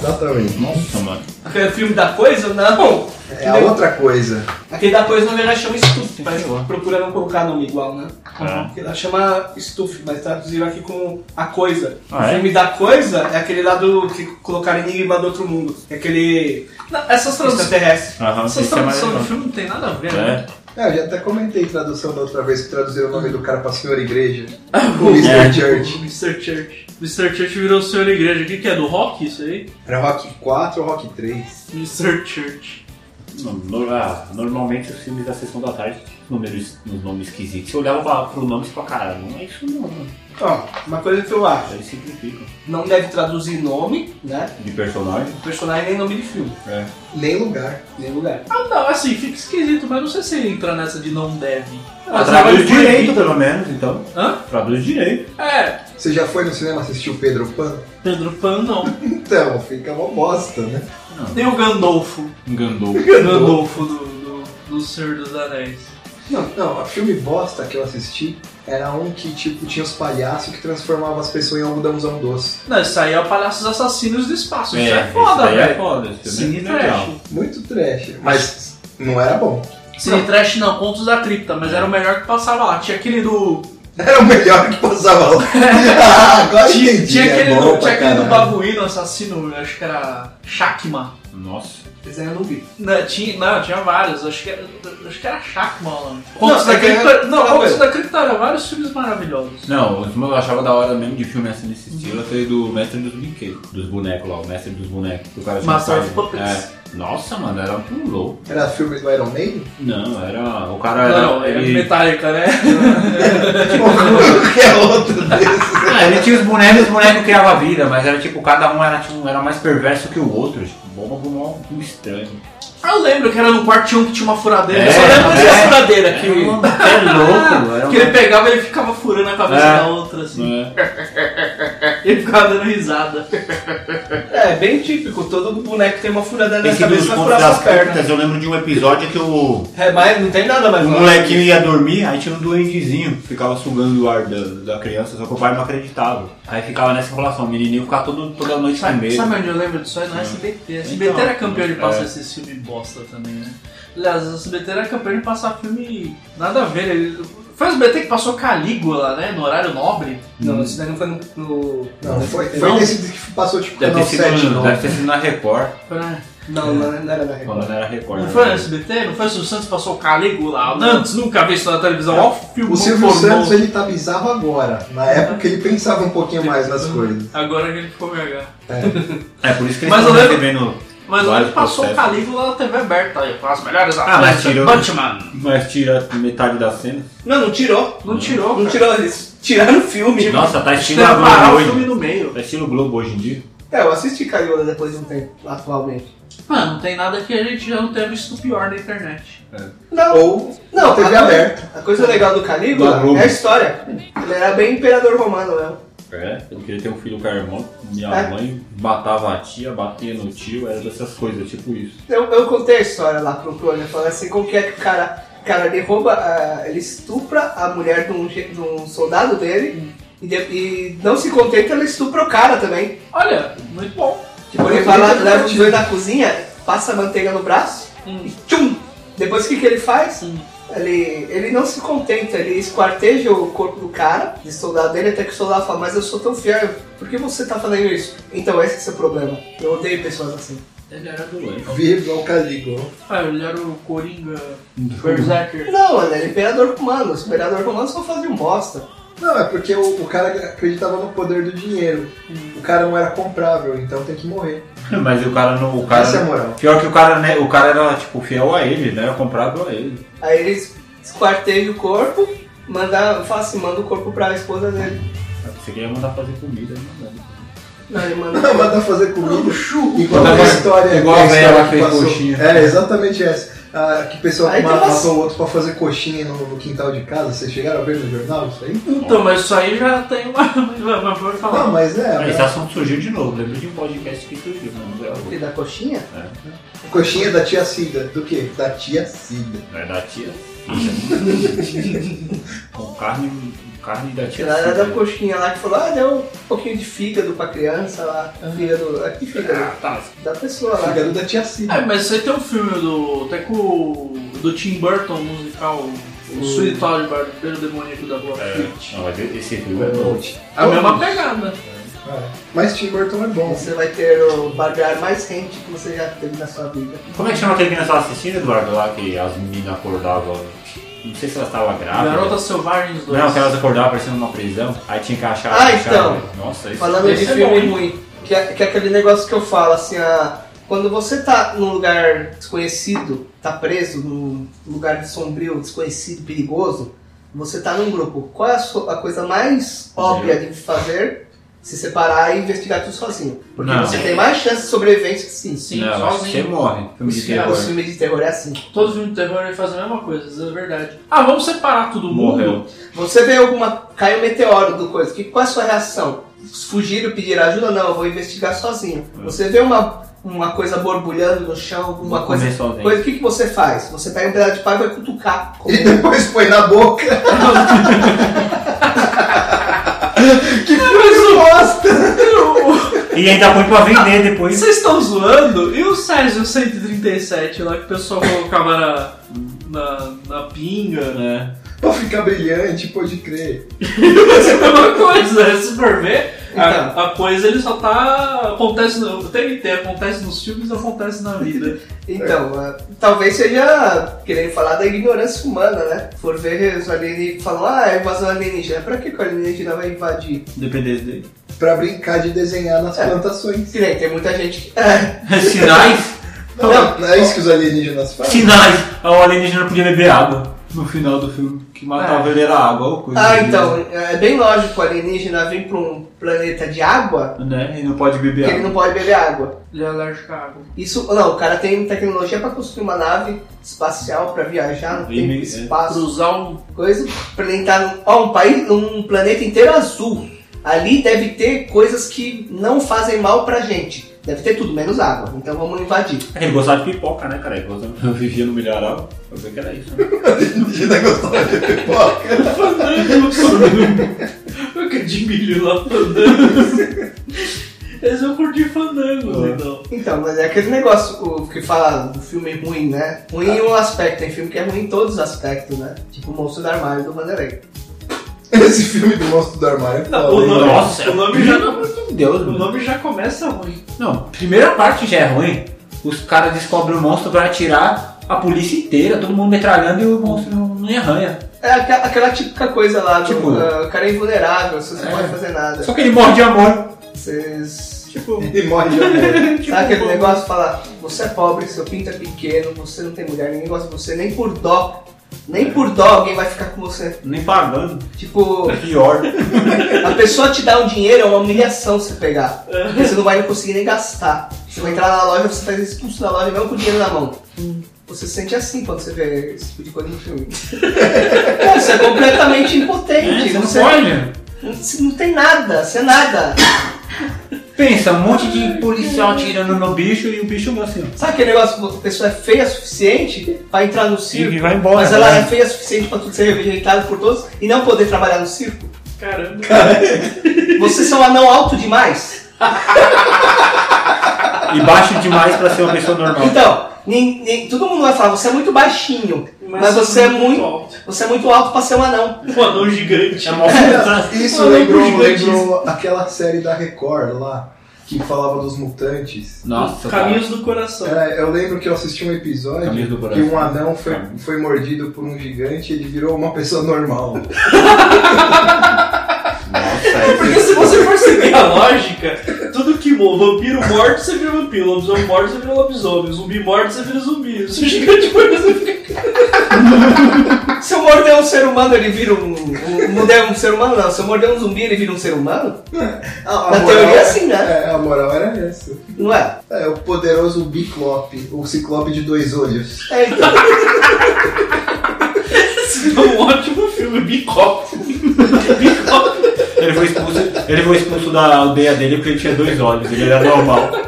exatamente. Nossa, mano. Aquele filme da coisa? Não. É a outra coisa. Aquele da coisa na verdade chama Stuff, mas procura não colocar nome igual, né? É. Porque ela chama Stuff, mas traduziram aqui com A Coisa. Ah, o é? filme da coisa é aquele lá do que colocaram Enigma do Outro Mundo. É aquele Não, essas traduções, extraterrestre. Aham, essas é traduções do filme não tem nada a ver, né? É. É, eu já até comentei tradução da outra vez que traduziram o nome do cara pra Senhor Igreja. O Mr. É. Church. Mr. Church. Mr. Church virou o senhor igreja. O que, que é? Do rock isso aí? Era Rock 4 ou Rock 3? Mr. Church. No- no- ah, normalmente os filmes da sessão da tarde números, uns nomes esquisitos. Você olhava pra, pro nome e falava, cara, não é isso não, mano. Ó, uma coisa que eu acho. Aí simplifica. Não deve traduzir nome, né? De personagem. Do personagem nem nome de filme, É. Nem lugar. nem lugar. Ah, não, assim, fica esquisito, mas não sei se entra nessa de não deve. Ah, traduz direito, pelo menos, então. Hã? Traduz direito. É, Você já foi no cinema assistir o Pedro Pan? Pedro Pan não. Então, fica uma bosta, né? Tem o Gandolfo. Engandou. Gandolfo do, do, do Senhor dos Anéis. Não, não, o filme bosta que eu assisti era um que, tipo, tinha os palhaços que transformavam as pessoas em algodãozão doce. Não, isso aí é o Palhaços Assassinos do Espaço. Isso é, esse foda, daí É velho. foda, Cine é legal. Trash. Muito trash. Mas não era bom. Cine Trash não, Contos da Cripta, mas era o melhor que passava lá. Tinha aquele do. Era o melhor que passava lá. ah, agora Tinha, entendi. tinha é aquele, bom do, tinha aquele do babuíno assassino, acho que era Shakma. Nossa. Esse aí eu não vi. Não, tinha, não, tinha vários, acho que era, acho que era Shakma o nome. Contos Não, da é que Cripta. era- Não, Contos da Cripta era vários filmes maravilhosos. Não, os eu achava da hora mesmo de filme assim nesse estilo, foi do Mestre dos Brinquedos, dos bonecos lá, o Mestre dos Bonecos. que O cara tinha Master of Puppets. É. Nossa, mano, era um louco. Era filme do Iron Maiden? Não, era. O cara era. Não, é ele... Metallica, né? Qualquer outro desses. Ah, ele tinha os bonecos e os bonecos criavam vida, mas era tipo, cada um era, tipo, era mais perverso que o outro. Tipo, bomba pro mal um estranho. Eu lembro que era no quarto tinha um que tinha uma furadeira. É, eu só lembro dessa é. furadeira que, um- é louco, era que uma- ele pegava e ele ficava furando a cabeça É. da outra, assim. É. Ele ficava dando risada. É, bem típico. Todo boneco tem uma furada na Esse cabeça furar das sua perna. criptas, eu lembro de um episódio que o, É, mas não tem nada mais o molequinho ia dormir, aí tinha um duendezinho que ficava sugando o ar da, da criança, só que o pai não acreditava. Aí ficava nessa enrolação, o menininho ficava todo, toda noite Sabe, medo. sabe onde eu lembro disso aí? No SBT. SBT Então, era campeão de passar é. esse filme bosta também, né? Aliás, o SBT era campeão de passar filme nada a ver. Ele... Foi o SBT que passou Calígula, né? No horário nobre. Não, isso daí não foi no. no- Não, foi, foi Não. nesse que passou tipo Deve ter, canal sido, 7, não. deve ter sido na Record, Foi, né? Não, não, não era na Record. não era Record. Não né? foi no SBT? Não foi o Silvio Santos que passou Calígula? Nantes, nunca vi isso na televisão. Ó, o filme O Silvio. Santos, ele tá bizarro agora. Na época ele pensava um pouquinho mais nas coisas. Agora que ele ficou VH. É por isso que Mas eu lembro- recebendo Mas vários ele passou o processos. Calígula na TV aberta aí, com as melhores Ah, mas do tirou- Batman. Mas tira metade da cena. Não, não tirou. Não tirou, Não cara. tirou. Eles tiraram o filme. Nossa, tá estilo que parar Globo o filme hoje. no meio. Tá estilo Globo hoje em dia. É, eu assisti Caiola depois de um tempo, atualmente. Mano, não tem nada que a gente já não tenha visto pior na internet. Não, Ou não, TV aberta. A coisa legal do Da Calígula Globo. é a história. Ele era bem imperador romano mesmo. É, ele queria ter um filho com a irmã. Minha É. mãe matava a tia, batia no tio, era dessas coisas, tipo isso. Eu, eu contei a história lá pro Clone, falando assim, como que é que o cara, o cara ele rouba, ah, ele estupra a mulher de um, de um soldado dele e, de- e não se contenta, ele estupra o cara também. Olha, muito bom. Tipo, ele vai lá, leva os dois na cozinha, passa a manteiga no braço e tchum! Depois o que, que ele faz? Hum. Ele, ele não se contenta, ele esquarteja o corpo do cara, de soldado dele, até que o soldado fala, mas eu sou tão fiel, por que você tá fazendo isso? Então esse é o seu problema. Eu odeio pessoas assim. Ele era doente. Viva o Calígula. Ah, ele era o Coringa Berserker. Não, mano, ele é imperador romano. Os imperador romano só fazem bosta. Não, é porque o, o cara acreditava no poder do dinheiro. O cara não era comprável, então tem que morrer. Mas o cara não. O cara, Essa é a moral. Pior que o cara, né? O cara era tipo fiel a ele, né? Era comprado a ele. Aí eles esquartejam o corpo, manda, fala assim, manda o corpo pra esposa dele. Você queria mandar fazer comida, né? Não, ele manda. Não, manda fazer comida. Igual Manda a fazer- história. igual que a velha que fez passou. coxinha. É, exatamente essa. Ah, que pessoa Aí ma- tem umas- matou o outro pra fazer coxinha no, no quintal de casa. Vocês chegaram a ver no jornal isso aí? Então, mas isso aí já tem uma. Mas mas pode falar. Não, mas é. Ah, Esse a assunto surgiu de novo. Lembro de um podcast que surgiu, não é Ele da coxinha? coxinha da tia Cida. Do quê? Da tia Cida. Não é da tia. Com carne Carne da tia Ela da coxinha lá que falou, ah, deu um pouquinho de fígado pra criança lá. Fígado. Aqui fígado. Ah, tá. Da pessoa lá. Fígado da tia Cida. É, mas isso aí tem um filme do. até com o. do Tim Burton musical, o Todd Barbeiro Demoníaco da Boa É, Fleet. não, mas esse filme é bom. A mesma pegada. É. Mas Tim Burton é bom. Você vai ter o barbear mais rente que você já teve na sua vida. Como é que chama aquele que nós estávamos assistindo, Eduardo, lá que as meninas acordavam? Não sei se elas estavam grávidas. Garotas Selvagens 2. Não, que elas acordavam parecendo uma prisão. Aí tinha que achar. Ah, achar- então. Nossa, isso Falando de Esse é filme bom, hein? ruim, que é, que é aquele negócio que eu falo, assim, a, quando você tá num lugar desconhecido, tá preso num lugar sombrio, desconhecido, perigoso, você tá num grupo. Qual é a, sua- a coisa mais óbvia de fazer? Se separar e investigar tudo sozinho. Porque Não. você tem mais chance de sobrevivência que sim. Sim, não, sozinho. você morre. Filme de Os terror. filmes de terror é assim. Todo filme de terror ele faz a mesma coisa, isso é verdade. Ah, vamos separar todo mundo? Morreu. Você vê alguma. cai um meteoro do coisa. Que, qual é a sua reação? Fugir, pedir ajuda? Não, eu vou investigar sozinho. Você vê uma, uma coisa borbulhando no chão, alguma coisa. coisa o que, que você faz? Você pega um pedaço de pau e vai cutucar. Como- E depois põe na boca. que filme bosta! E ainda põe pra vender depois. Vocês estão zoando? E o Césio 137 lá que o pessoal colocava na, na, na pinga? né? Pra ficar brilhante, pode crer. É a mesma coisa, né? se for ver. A, a coisa ele só tá. acontece no. O TNT acontece nos filmes e acontece na vida. Então, ah, talvez seja querendo falar da ignorância humana, né? For ver os alienígenas falam, ah, é invasão alienígena. Pra que, que o alienígena vai invadir? Dependesse dele. Pra brincar de desenhar nas É. plantações. Que nem tem muita gente que. É, Sinais? Não. Não é isso que os alienígenas fazem? Sinais! O alienígena podia beber água no final do filme. Que matava ele era água ou coisa. Ah, então, é bem lógico o alienígena vir pra um planeta de água Né? E não pode beber que ele água. não pode beber água. Ele é alérgico à água. Isso, não, o cara tem tecnologia pra construir uma nave espacial pra viajar no tempo e espaço, Cruzar um. coisa, pra ele entrar num, ó, um país, num planeta inteiro azul. Ali deve ter coisas que não fazem mal pra gente. Deve ter tudo, menos água. Então vamos invadir. Ele gostava de pipoca, né, cara? Ele gostava- Eu vivia no milharal. Eu vi que era isso. Né? Alienígena gostava de pipoca. Fandango, de milho lá fandango. Eles vão curtir fandangos, Ah. então. Então, mas é aquele negócio o que fala do filme ruim, né? Ruim em um aspecto, tem filme que é ruim em todos os aspectos, né? Tipo o Monstro do Armário do Vanderlei. Esse filme do monstro do armário é Não, foda, o nome- Nossa, o nome já- pelo amor de Deus, O mano. nome já começa ruim. Não, primeira parte já é ruim. Os caras descobrem o monstro pra atirar a polícia inteira, todo mundo metralhando e o monstro não, não arranha. É aqua- aquela típica coisa lá, do, Tipo- ah, o cara é invulnerável, você não É. pode fazer nada. Só que ele morre de amor. Vocês. Tipo, Ele morre de amor. Sabe aquele negócio de falar, você é pobre, seu pinto é pequeno, você não tem mulher, ninguém gosta de você, nem por dó. Nem por dó alguém vai ficar com você. nem pagando. Tipo, É pior. a pessoa te dá um dinheiro é uma humilhação você pegar. Porque você não vai conseguir nem gastar. Você vai entrar na loja, você faz expulso da loja mesmo com o dinheiro na mão. Você se sente assim quando você vê esse tipo de coisa no filme. Pô, você é completamente impotente. É, você não você pode. Você não tem nada, você é nada. Pensa, um monte de policial atirando no bicho e o bicho assim, ó. Sabe aquele negócio que a pessoa é feia o suficiente pra entrar no circo? E vai embora. Mas ela né? é feia o suficiente pra tudo ser rejeitado por todos e não poder trabalhar no circo? Caramba. Vocês são anão alto demais? E baixo demais pra ser uma pessoa normal. Então, nem, nem- todo mundo vai falar, você é muito baixinho, mas, você é muito, alto. você é muito alto pra ser um anão. Um anão gigante. É fruta. Isso lembrou, lembrou aquela série da Record lá, que falava dos mutantes. Nossa, cara. Caminhos do coração. É, eu lembro que eu assisti um episódio que um anão foi, foi mordido por um gigante e ele virou uma pessoa normal. Nossa, é Porque se você for seguir a lógica, tudo que vampiro morto, você vira vampiro, lobisomem morto, você vira lobisomem, zumbi morto, você vira zumbi. Se o gigante morto, você fica. Se eu morder um ser humano, ele vira um. um morder um ser humano, não. Se eu morder um zumbi, ele vira um ser humano? A, Na teoria, é assim, né? É, a moral era essa. Não é? É o poderoso Biclope, o ciclope de dois olhos. É, então. Esse é um ótimo filme, Bicop. Bicop. Ele foi expulso, ele foi expulso da aldeia dele porque ele tinha dois olhos, ele era normal.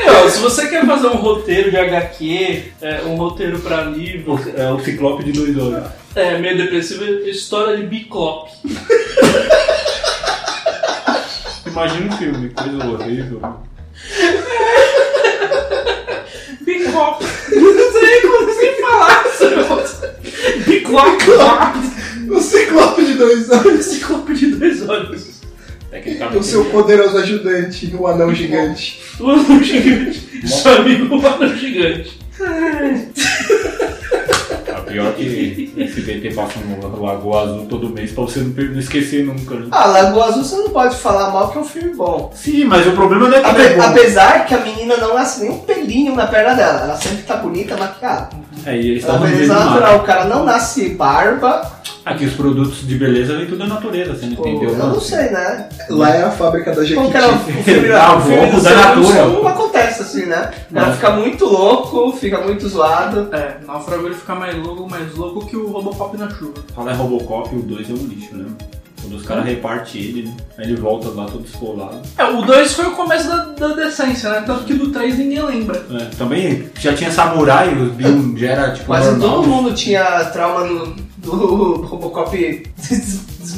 É, se você quer fazer um roteiro de HQ, é, um roteiro pra livro, É o ciclope de dois olhos. é meio depressivo, é história de Biclop. Imagina um filme, coisa horrível. Biclop. Não sei como sem falar, seu. Biclop. O ciclope de dois olhos. Ciclope de dois olhos. O seu poderoso ajudante, o anão gigante. O anão gigante. Seu amigo o anão gigante. A pior que esse BT passa um Lagoa Azul todo mês pra você não, esquecer nunca. né? Ah, Lagoa Azul você não pode falar mal que é um filme bom. Sim, mas o problema não é que Ape- ele é bom. apesar que a menina não nasce nem um pelinho na perna dela. Ela sempre tá bonita, maquiada. É, e eles estavam beleza natural. O cara não nasce barba. Aqui os produtos de beleza vem tudo da natureza, você não Pô, entendeu? eu não sei, né? Lá é a fábrica da Como que era o Jequiti. filme, Ah, o filme da natura. não acontece assim, né? O cara fica muito louco, fica muito zoado. É, Náufrago ele fica mais louco, mais louco que o Robocop na chuva. Fala em Robocop, o 2 é um lixo, né? Quando os caras repartem ele, né? Aí ele volta lá todo esfolado. É, o 2 foi o começo da, da decência, né? Tanto que do 3 ninguém lembra. É, também já tinha samurai, os Bill já era tipo Quase normal. todo mundo tinha trauma no, do Robocop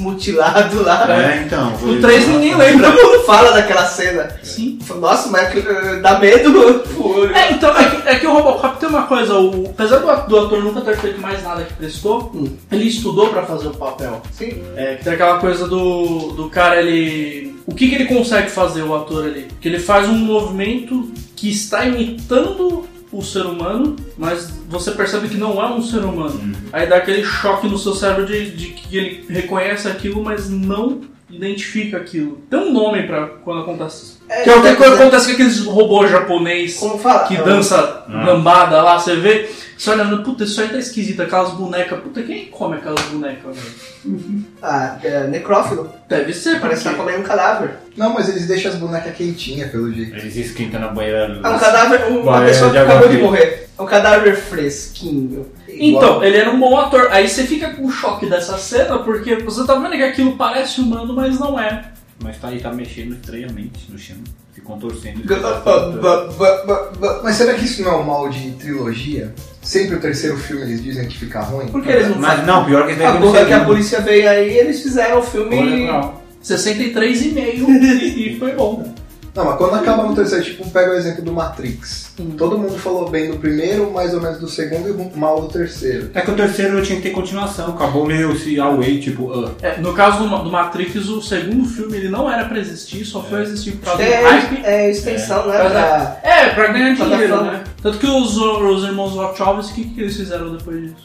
desmutilado lá. É, então. foi- O 3 ninguém lembra. Todo mundo fala daquela cena. Sim. Nossa, mas eh, dá medo. É, então, é que, é que o Robocop tem uma coisa, o, apesar do ator nunca ter feito mais nada que prestou, Hum. ele estudou pra fazer o papel. Sim. É, que tem aquela coisa do, do cara, ele. O que, que ele consegue fazer, o ator ali? Que ele faz um movimento que está imitando o ser humano, mas você percebe que não é um ser humano. Aí dá aquele choque no seu cérebro de, de que ele reconhece aquilo, mas não identifica aquilo. Tem um nome pra quando acontece isso. É, Que é o que deve- quando acontece com aqueles robôs japonês Como fala? que É, dança Ah. lambada lá, você vê, você olha, puta, isso aí tá esquisito, aquelas bonecas, puta, quem come aquelas bonecas, velho? Ah, é, necrófilo. Deve ser, Parece que tá comendo um cadáver. Não, mas eles deixam as bonecas quentinhas, pelo jeito. Eles esquentam na banheira. É um cadáver, um- uma pessoa é que de acabou de morrer. É um cadáver fresquinho. Então, ele era um bom ator. Aí você fica com o choque dessa cena, porque você tá vendo que aquilo parece humano, mas não é. Mas tá aí, tá mexendo estranhamente no chão. Se contorcendo. Mas será que isso não é um mal de trilogia? Sempre o terceiro filme eles dizem que fica ruim? Por que eles não Mas fazem? não, pior que no porra que a polícia veio aí, eles fizeram o filme. Olha, não. 63,5 e foi bom. Não, mas quando acaba no terceiro, tipo, pega o exemplo do Matrix. Hum. Todo mundo falou bem do primeiro, mais ou menos do segundo e mal do terceiro. É que o terceiro tinha que ter continuação, acabou meio se away, tipo, ah. É, no caso do, do Matrix, o segundo filme ele não era pra existir, só foi existir por causa do É, hype. é extensão, né? Pra. É, pra ganhar dinheiro, né? Tanto que os, os irmãos Wachowski, o que, que eles fizeram depois disso?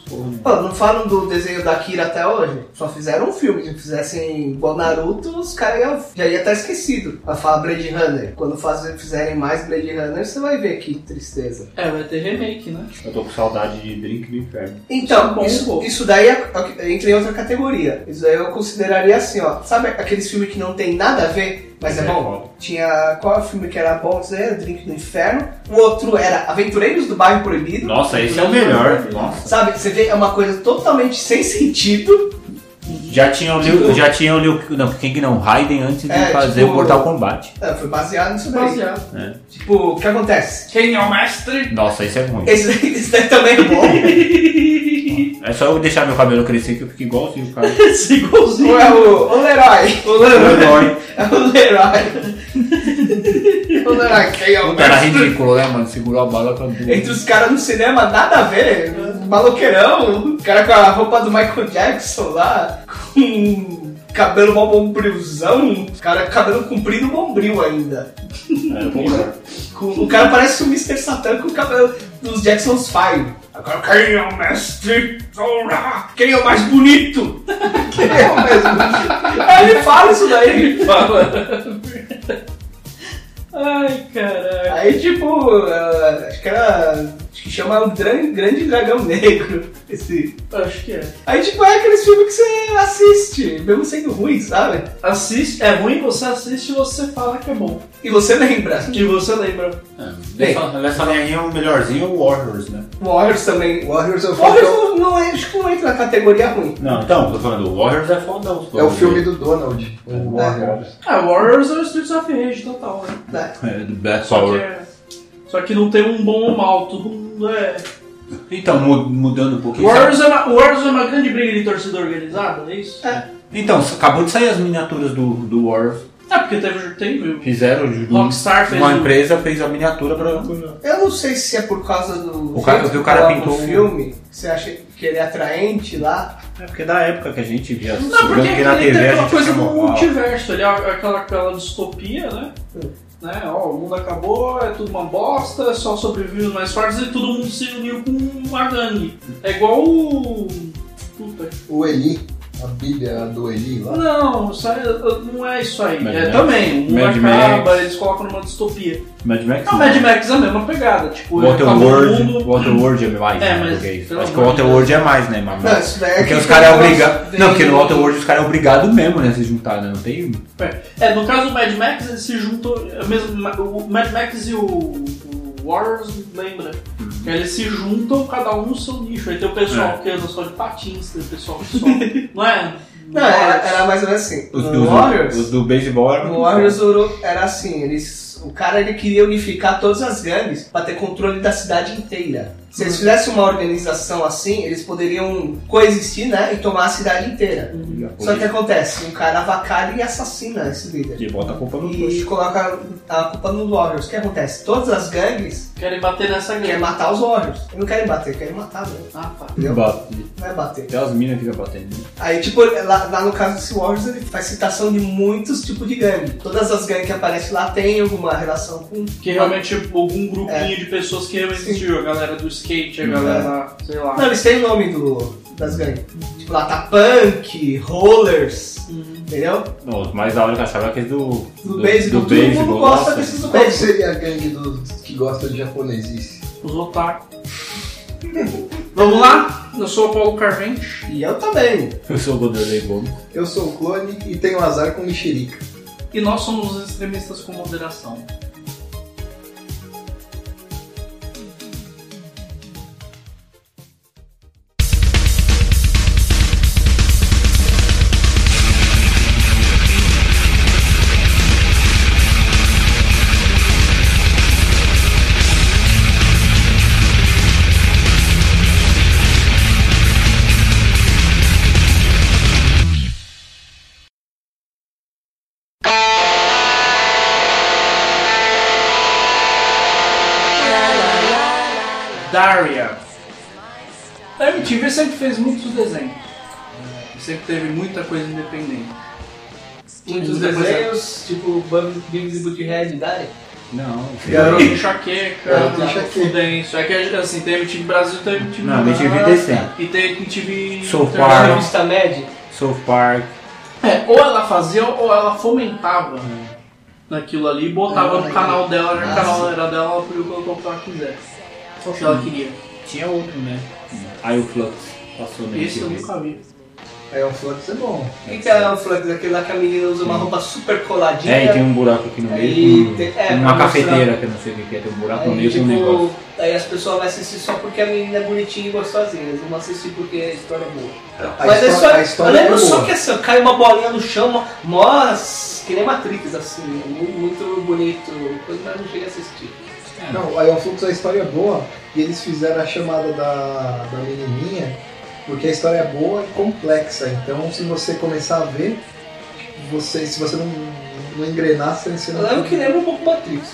Pô, não falam do desenho da Kira até hoje? Só fizeram um filme. Se fizessem igual Naruto, os caras iam- já ia estar esquecido. Pra falar Blade Runner. Quando faz- fizerem mais Blade Runner, você vai ver que tristeza. É, vai ter remake, né? Eu tô com saudade de Drink do Inferno. Então, Bom, isso, pô. isso daí é- é- entra em outra categoria. Isso daí eu consideraria assim, ó. Sabe aqueles filmes que não tem nada a ver, mas é, É bom? foda. Tinha. Qual é o filme que era bom? Era Drink do Inferno. O outro era Aventureiros do Bairro Proibido. Nossa, esse é o melhor. Nossa. Sabe, você vê, é uma coisa totalmente sem sentido. Já tinha o Liu, já tinha o Liu, não, quem que não, Raiden antes de É, fazer tipo- o Mortal Kombat. É, foi baseado nisso daí. Baseado. É. Tipo, o que acontece? Quem é o mestre? Nossa, isso é ruim. Esse, esse daí também é bom. É só eu deixar meu cabelo crescer que eu fico igualzinho o cara. Esse igualzinho. Ou é o, o Leroy? O Leroy. É o Leroy. o Leroy, quem é o Puta, era mestre? ridículo, né, mano? Segurou a bala com a bunda. Entre os caras no cinema, nada a ver. Maloqueirão. O cara com a roupa do Michael Jackson lá. Com cabelo mó bombrilzão. O cara com cabelo comprido bombril ainda. Melhor. Com- O cara parece o Mr. Satan com o cabelo dos Jackson's Five. Agora, quem é o mestre? Quem é o mais bonito? Quem é o mesmo? Aí ele fala isso daí. Ele fala. Ai, caralho. Aí, tipo, eh, acho que era. Acho que chama o Gran- Grande Dragão Negro. Esse. Acho que é. Aí, tipo, é aqueles filmes que você assiste, mesmo sendo ruim, sabe? Assiste, é ruim, você assiste e você fala que é bom. E você lembra. Que você lembra. É, dessa linha, o melhorzinho é o Warriors, né? Warriors também. Warriors é o filme, Warriors não, não, é- acho que não entra na categoria ruim. Não, então, tô falando, o Warriors é fodão. é o filme do Donald, o É. Warriors. Ah, Warriors é o Streets of Rage total, né? Né? É, do Black Só que, Power. é- só que não tem um bom ou mal, todo mundo é. Então, mu- mudando um pouquinho. Warriors é, uma, Warriors é uma grande briga de torcida organizada, é isso? É. Então, acabou de sair as miniaturas do, do Warriors. É, porque teve, teve Fizeram. Rockstar fez Uma o- empresa fez a miniatura pra. Eu não sei se é por causa do O cara- o cara pintou o um- filme, você acha que ele é atraente lá. É porque da época que a gente via. Não, porque que na ele TV tem aquela coisa do multiverso, ele é aquela, aquela distopia, né? Né? Ó, o mundo acabou, é tudo uma bosta, só sobrevivem os mais fortes e todo mundo se uniu com uma gangue. É igual o. Puta. O Eli, a Bíblia do Eli lá. Não, não é isso aí. Mad é Max. também, o mundo Mad acaba, Max. eles colocam numa distopia. Mad Max. Não, Mad Max é a mesma pegada, tipo, Water acabou o World. mundo- Water World é mais, É, né? mas, pelo Acho que o amor de Water World é mais, né? Mas, daí é porque que os caras é gosto Não, porque no Water World os caras é obrigados mesmo, né? Se juntar, né? Não tem. É, no caso do Mad Max, eles se juntam. é mesmo, o Mad Max e o, o Warriors, lembra? Eles se juntam, cada um no seu nicho. Aí tem o pessoal É. que anda só de patins, tem o pessoal que só. não é? Não, era, era mais ou menos assim. Os, do, Warriors, os do beisebol eram. no Warriors era assim, eles, o cara ele queria unificar todas as gangues pra ter controle da cidade inteira. Se eles fizessem uma organização assim, eles poderiam coexistir, né, e tomar a cidade inteira. Só que acontece, um cara avacalha e assassina esse líder. E bota a culpa no E coloca a culpa no Warriors. O que acontece? Todas as gangues Querem bater nessa querem guerra. matar os Warriors. Eles não querem bater, querem matar mesmo. Ah, tá. Entendeu? Bate. Não é bater. Até as minas ficam batendo. Aí, tipo, lá, lá no caso desse Warriors, ele faz citação de muitos tipos de gangue. Todas as gangues que aparecem lá têm alguma relação com. Que realmente algum grupinho É. de pessoas que realmente existiu. A galera do skate, a galera, sei lá. Não, eles têm o nome do, das gangues. Tipo, lá tá punk, rollers, entendeu? Não, os mais da hora que eu achava é aqueles do. Do beisebol, todo mundo gosta desses do Qual beisebol. seria a gangue dos que gosta de japonesice? Os otaku. Vamos lá? Eu sou o Paulo Carvente. E eu também. Eu sou o Goderley Gomes. Eu sou o clone e tenho azar com mexerica. E nós somos os extremistas com moderação. Daria. A MTV sempre fez muitos desenhos. E sempre teve muita coisa independente. Muitos coisa- desenhos, tipo Beavis e Butthead, Daria. Não, Garoto enxaqueca. Fudêncio. É que assim, tem MTV Brasil, tem MTV Não, MTV decente. E tem MTV South Park. revista Mad. South Park. É, ou ela fazia ou ela fomentava naquilo ali e botava no Ah, canal dela, já que o ah, canal era dela, ela podia colocar o que ela quiser. O que ela queria. Tinha outro, né? Aí o Flux passou na Esse eu MTV. nunca vi. É um flux é bom. O que, que é o Flux? Aquele lá que a menina usa uma roupa super coladinha. É, e tem um buraco aqui no meio. Aí com- tem- é, uma pra cafeteira, mostrar. que eu não sei o que é. Tem um buraco no Aí, meio com um negócio. tipo, aí as pessoas vão assistir só porque a menina é bonitinha e gostosinha. Eles não vão assistir porque a história é boa. A Mas a história, a história eu lembro é só boa. que assim, cai uma bolinha no chão, mó- que nem Matrix, assim, mu- muito bonito. Coisa mais não cheguei a assistir. Não, aí o Flux a história é boa e eles fizeram a chamada da, da menininha porque a história é boa e complexa. Então, se você começar a ver, você, se você não, não engrenar, você você Eu não. lembro que lembra um pouco Matrix.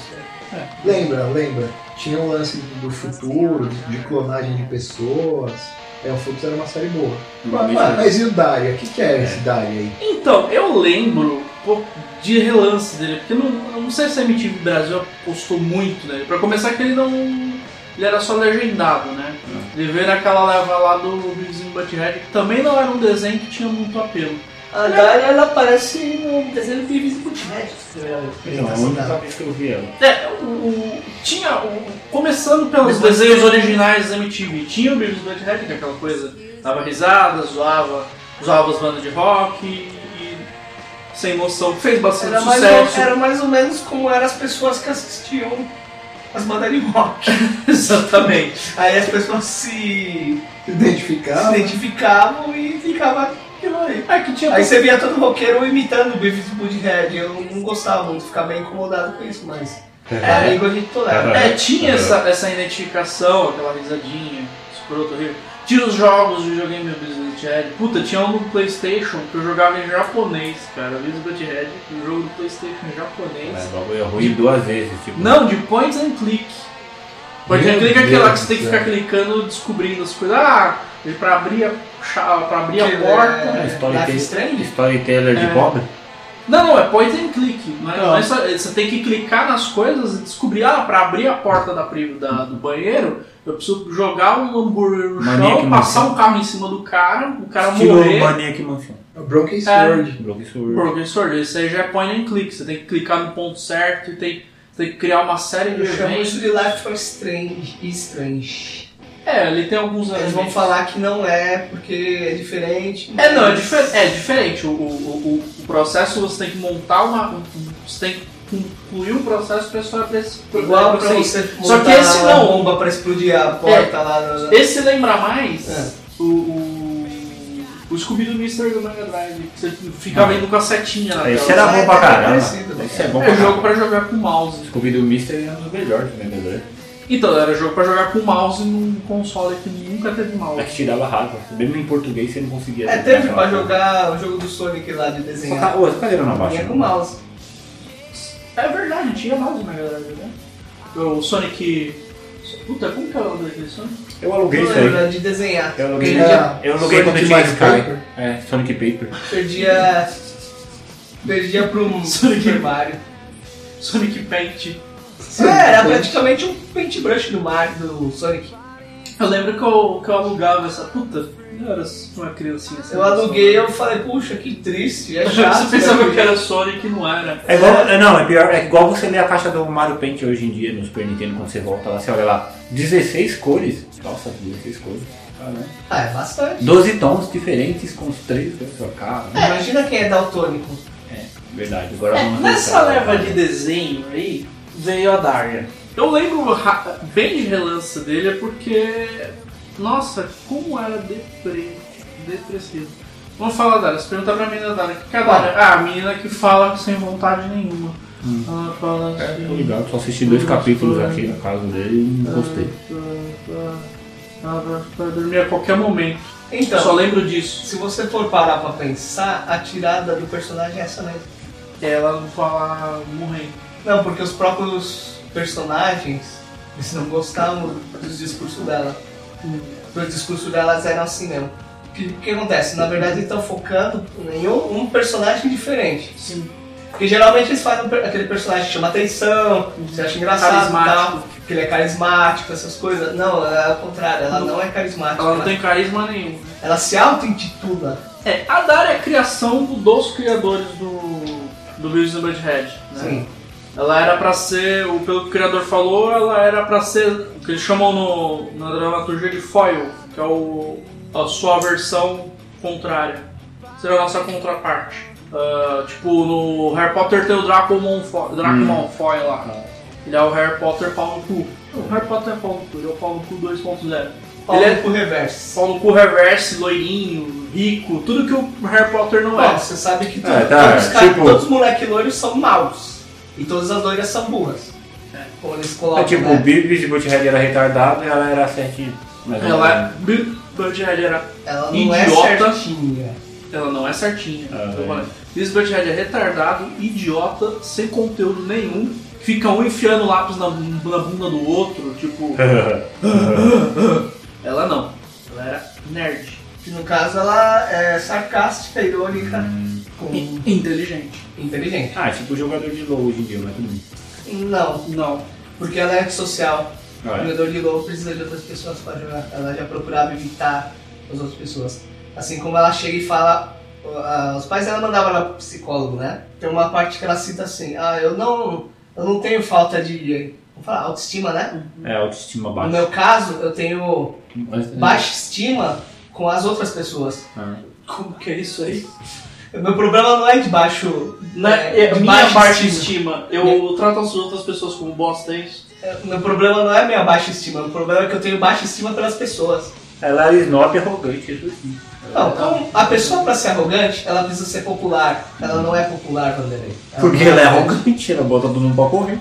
Lembra, lembra. Tinha o lance do futuro, de clonagem de pessoas. É, o Flux era uma série boa. Mas, mas- mas e o Daria? O que, que é esse Daria aí? Então, eu lembro de relance dele, porque não, eu não sei se a MTV Brasil apostou muito nele. Pra começar que ele não. Ele era só legendado, né? Ele veio naquela leva lá do and Butthead, que também não era um desenho que tinha muito apelo. A Daria, ela aparece no desenho do e Butthead. Então, é a única vez que eu vi ela. É, o, o- tinha, o- começando pelos Depois desenhos originais da MTV, tinha o e Butthead, que é aquela coisa, dava risada, zoava, zoava as bandas de rock sem noção, fez bastante Era mais, sucesso. ou, era mais ou menos como eram as pessoas que assistiam as bandas de rock. Exatamente. Aí as pessoas se, Se identificar. se identificavam e ficava aquilo aí. É que tinha Aí você via todo roqueiro imitando o Beavis e Butthead. Eu não gostava muito, ficava bem incomodado com isso, mas é amigo a gente tolera. É, tinha essa, essa identificação, aquela risadinha, escroto horrível. Tinha os jogos de videogame do Butthead. Puta, tinha um no Playstation que eu jogava em japonês, cara. Beavis e Butthead, um jogo do Playstation em japonês. Mas o bagulho é ruim duas vezes, tipo. Não, de point and click. Point and click é aquele lá que você tem que ficar clicando, descobrindo as coisas. Ah, pra abrir a, pra abrir a porta. É, is storyteller, storyteller de É. Não, não, é point and click. É, não é só- você tem que clicar nas coisas e descobrir, ah, pra abrir a porta da, da- do banheiro, eu preciso jogar um hambúrguer no Mania chão, que passar um carro em cima do cara, o cara Estilo morrer. Maniac Mansion. Broken Sword. Broken Sword. Broken Sword, esse aí já é point and click. Você tem que clicar no ponto certo e tem, tem que criar uma série de Eu chamo eventos. isso de Life for Strange e Strange. É, ele tem alguns Eles vão elementos. falar que não é porque é diferente. É, não, é, mas- difer é diferente. O, o, o processo você tem que montar uma. um- Você tem que concluir um processo pra história pra esse Igual pra prosseguir. você Só que esse não. bomba pra explodir a porta lá no... Esse lembra mais É. o, o, o Scooby do Mystery do Mega Drive. que Você fica vendo com a setinha na Esse era bom pra é caramba. parecido. Esse é bom É pra jogo caramba. pra jogar com mouse. Scooby-Doo Mystery é um dos melhores do Mega Drive. Então, era jogo pra jogar com mouse num console que nunca teve É mouse. que tirava raiva. Mesmo em português você não conseguia. É, teve pra coisa. jogar o jogo do Sonic lá de desenhar. tá, ô, cadeira não abaixa. Vinha com não. mouse. É verdade, tinha mouse na Drive, né? O Sonic. Puta, como que é o nome daquele Sonic? Eu aluguei Não isso aí. lembro, de desenhar. Eu aluguei, Perdia, eu aluguei quando Sonic tinha mais Sky. Paper. É, Sonic Paper. perdia, perdia pro Sonic. Super Mario. Sonic Paint. É, era praticamente um paintbrush do Mario, do Sonic. Eu lembro que eu, que eu alugava essa. Puta, eu era uma criancinha assim. Eu aluguei eu falei, puxa, que triste, é Você chato. pensava né? que era Sonic e não era. É igual, é, não, é pior, é igual você ler a caixa do Mario Paint hoje em dia no Super Nintendo quando você volta lá, você olha lá, 16 cores. Nossa, 16 cores. Caramba. Ah, é bastante. 12 tons diferentes com os três da sua cara. É, imagina quem é daltônico. É, verdade. Agora É, vamos nessa voltar. leva de desenho aí, veio a Daria. Eu lembro bem de relance dele é porque. Nossa, como era depre, depressivo. Vamos falar da Daria. Você pergunta pra menina da Daria. O que é a Daria? Ah, a menina que fala sem vontade nenhuma. Ela fala É, assim. tô ligado, só assisti dois capítulos aqui na casa dele e não gostei. Ela vai- dormir a qualquer momento. Eu Então, só lembro disso. se você for parar pra pensar, a tirada do personagem é essa mesmo. Ela não fala morrendo. Não, porque os próprios personagens, eles não gostavam dos discursos dela. Os discursos delas eram assim mesmo. O que, que acontece? Na verdade, eles estão focando em um, um personagem diferente. Sim. Porque geralmente eles fazem aquele personagem que chama atenção, você acha engraçado e tal, que ele é carismático, essas coisas. Não, é ao contrário, ela não é carismática. Ela não tem carisma nenhum. ela se auto-intitula. É, a Daria é a criação do- dos criadores do, do Beavis and Butthead, né? Sim. Ela era pra ser, o, pelo que o criador falou, ela era pra ser o que eles chamam no, na dramaturgia de foil, que é o, a sua versão contrária. Seria a nossa contraparte. Ah, tipo, no Harry Potter tem o Draco Malfoy, Draco Malfoy lá. Ele é o Harry Potter pau no cu. O Harry Potter é pau no cu, ele é o pau no cu 2.0. Paulo Ele é pro reverso. pau no cu reverse, loirinho, rico, tudo que o Harry Potter não é. você sabe que to- É, tá, todos, os caras- tipo- todos os moleques loiros são maus. E todas as loiras são burras. Como eles colocam, É tipo, né? o Beavis e Butthead era retardado e ela era mais ou Ela é. Butthead era Ela não é idiota. certinha. Ela não é certinha. Ah, Tô é. Butthead é retardado, idiota, sem conteúdo nenhum. Fica um enfiando lápis na, na bunda do outro, tipo. ela não. Ela era nerd. Que no caso ela é sarcástica, irônica, Hum. Com inteligente. inteligente. ah, tipo jogador de LoL hoje em dia, mas tudo bem. Não, Não. porque ela é antissocial. O Ah, é. jogador de LoL precisa de outras pessoas para jogar. Ela já procurava evitar as outras pessoas. Assim como ela chega e fala ah, os pais dela mandavam ela pro psicólogo, né? Tem uma parte que ela cita assim, ah, eu não, eu não tenho falta de, vamos falar, autoestima, né? É, autoestima No baixa. meu caso, eu tenho baixa estima com as outras pessoas. Ah. Como que é isso aí? Meu problema não é de baixo, Né? é, É, de minha baixa baixa estima. estima. Eu trato as outras pessoas como bosta, é isso? É, meu problema não é minha baixa estima, o problema é que eu tenho baixa estima pelas pessoas. Ela é snob e arrogante, isso sim. Não, então, a pessoa pra ser arrogante, ela precisa ser popular. Ela não é popular, Vanderlei. Porque ela é arrogante, ela bota todo mundo pra correr.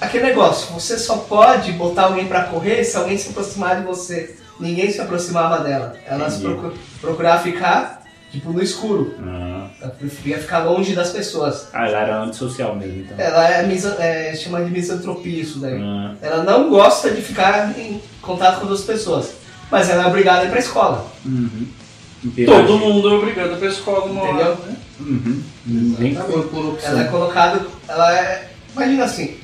Aquele negócio, você só pode botar alguém pra correr se alguém se aproximar de você. Ninguém se aproximava dela. Ela procurava ficar, tipo, no escuro. Ah, Ela preferia ficar longe das pessoas. Ah, ela era antissocial mesmo, então. Ela é, misa, é chama de misantropia isso daí. Ah, Ela não gosta de ficar em contato com outras pessoas. Mas ela é obrigada a ir pra escola. uhum. Todo mundo é obrigado a ir pra escola uma Entendeu? hora, né? Uhum. Nem foi por opção. Ela é colocada. Ela é. Imagina assim,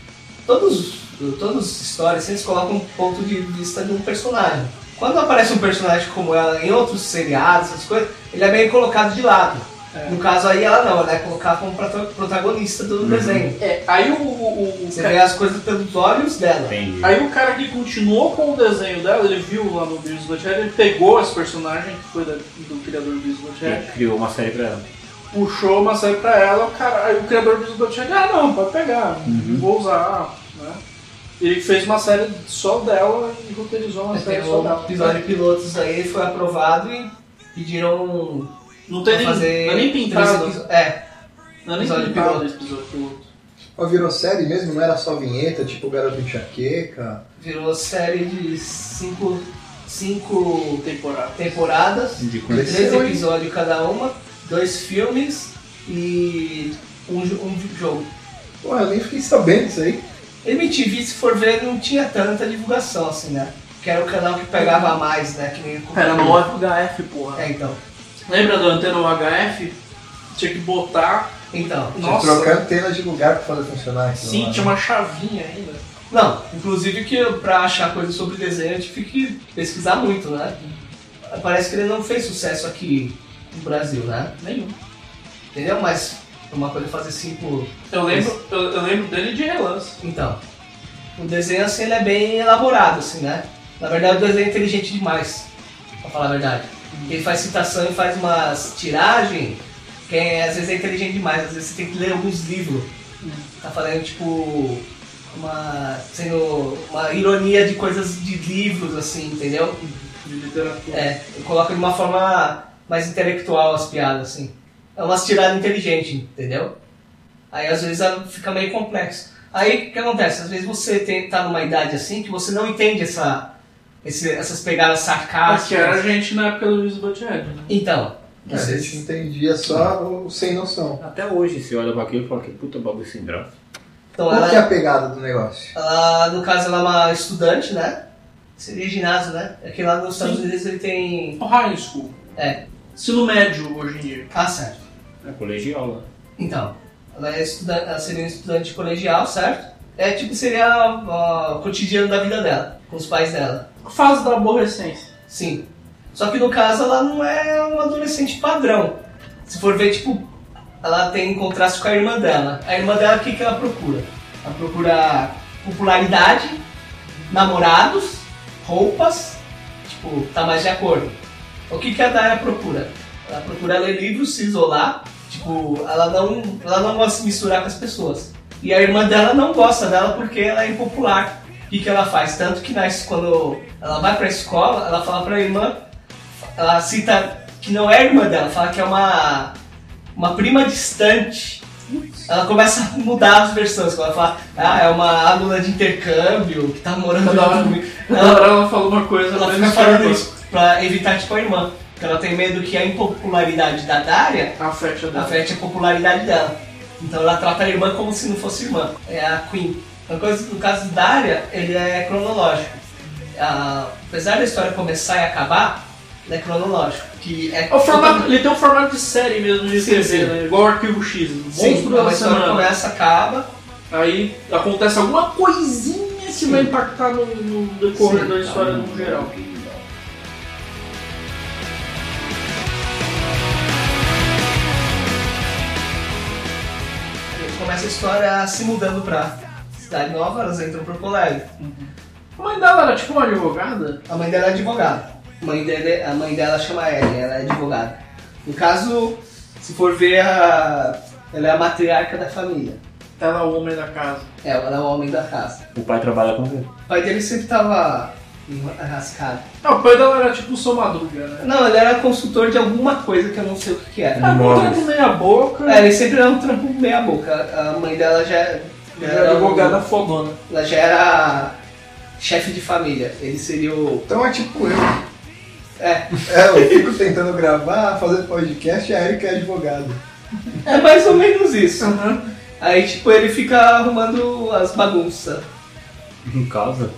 todos, todas as histórias eles colocam um ponto de vista de um personagem. Quando aparece um personagem como ela em outros seriados, essas coisas, ele é meio colocado de lado. É. No caso aí ela não, ela é colocada como prota- protagonista do desenho. É, aí o, o, o Você cara- vê as coisas pelos olhos dela. Entendi. Aí o cara que continuou com o desenho dela, ele viu lá no Beavis Butthead, ele pegou esse personagem, que foi da- do criador do Beavis Butthead, criou uma série pra ela. puxou uma série pra ela, o, cara, aí o criador do Beavis Butthead, ah não, pode pegar, não vou usar, né? Ele fez uma série só dela e roteirizou uma série Tem só dela. episódio pilotos aí, foi aprovado e pediram Não tem nem, fazer. não é nem pintado, episo- É, não é nem episódio pintado esse episódio piloto. Mas virou série mesmo? Não era só vinheta, tipo o Garoto Enxaqueca? virou série de cinco, cinco Temporada. temporadas, De três episódios cada uma, dois filmes e um, um jogo. Porra, eu nem fiquei sabendo disso aí. MTV, se for ver, não tinha tanta divulgação assim, né? Que era o canal que pegava mais, né? Que nem o Era no HF, porra. É, então. Lembra da antena UHF? Tinha que botar. Então. Tinha Nossa. que trocar antena de lugar pra fazer funcionar Sim, lá, tinha né? uma chavinha ainda. Não, inclusive que pra achar coisas sobre desenho eu tive que pesquisar muito, né? Parece que ele não fez sucesso aqui no Brasil, né? Nenhum. Entendeu? Mas uma coisa é fazer cinco. Eu lembro, eu, eu lembro dele de relance. Então, o desenho assim ele é bem elaborado, assim, né? Na verdade o desenho é inteligente demais, pra falar a verdade. Ele faz citação e faz umas tiragens que é, às vezes é inteligente demais, às vezes você tem que ler alguns livros. Tá falando tipo uma. sendo uma ironia de coisas de livros, assim, entendeu? De literatura. É, eu coloco de uma forma mais intelectual as piadas, assim. É umas tiradas inteligentes, entendeu? Aí às vezes fica meio complexo. Aí o que acontece? Às vezes você tem, tá numa idade assim que você não entende essa, esse- essas pegadas Ah, que sarcásticas. era a gente na época do Luiz Butthead, né? Então, É, a gente entendia só o sem noção. Até hoje, você olha pra aquilo e fala que puta bagulho sem graça. então Qual ela, que é a pegada do negócio? ela, no caso, ela é uma estudante, né? Seria ginásio, né? É que lá nos Estados Sim. Unidos ele tem. O High School. É. Ensino médio hoje em dia. Ah, certo. É colegial lá. Então, ela, é estudante, ela seria uma estudante colegial, certo? É tipo, seria o cotidiano da vida dela, com os pais dela. Fase da aborrecência. Sim. Só que no caso ela não é uma adolescente padrão. Se for ver, tipo, ela tem contraste com a irmã dela. A irmã dela, o que, que ela procura? Ela procura popularidade, namorados, roupas, tipo, tá mais de acordo. O que, que a Daya procura? Ela procura ler livros, se isolar, tipo, ela não, ela não gosta de se misturar com as pessoas. E a irmã dela não gosta dela porque ela é impopular. O que, que ela faz? Tanto que na, quando ela vai pra escola, ela fala pra irmã, ela cita que não é irmã dela, fala que é uma, uma prima distante. Ela começa a mudar as versões, ela fala, ah, é uma aluna de intercâmbio que tá morando hora- comigo. Ela, hora ela fala uma coisa, ela fica falando isso pra evitar tipo a irmã. Porque ela tem medo que a impopularidade da Daria Afete a afete a popularidade dela. Então ela trata a irmã como se não fosse irmã. É a Queen. Uma coisa, no caso da Daria, ele é cronológico. Ah, apesar da história começar e acabar, ele é cronológico. Que é, é o formato. Ele tem um formato de série mesmo de sim, TV, sim. Né? igual o Arquivo X. Sim, da a história começa, acaba. Aí acontece alguma coisinha que sim. vai impactar no, no decorrer da história tá no geral. Começa a história se mudando pra Cidade Nova, elas entram pro colégio. Uhum. A mãe dela era tipo uma advogada? A mãe dela é advogada. A mãe, dele, a mãe dela chama Ellie, ela é advogada. No caso, se for ver, a, ela é a matriarca da família. Ela é o homem da casa. É, ela é o homem da casa. O pai trabalha com ele. O pai dele sempre tava arrascado. Ah, o pai dela era tipo o seu Madruga, né? Não, ele era consultor de alguma coisa que eu não sei o que, que era. Era um Imóveis. trampo meia boca. É, ele sempre era um trampo meia boca. A mãe dela já, já Era era advogada um- fodona. Ela já era chefe de família. Ele seria o. Então é tipo eu. É, É, eu fico tentando gravar, fazer podcast e a Erika é advogada. é mais ou menos isso. Aham. Aí, tipo, ele fica arrumando as bagunças. Em casa?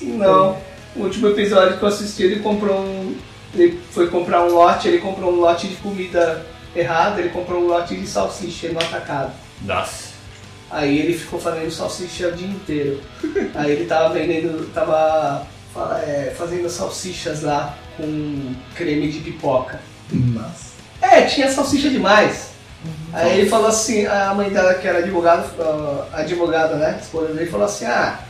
Não. O último episódio que eu assisti, ele comprou um. Ele foi comprar um lote, ele comprou um lote de comida errada, ele comprou um lote de salsicha no atacado. Nossa. Aí ele ficou fazendo salsicha o dia inteiro. Aí ele tava vendendo, tava é, fazendo salsichas lá com creme de pipoca. Mas. É, tinha salsicha demais. Aí ele falou assim, a mãe dela que era advogada, a advogada, né? Esposa dele falou assim, ah,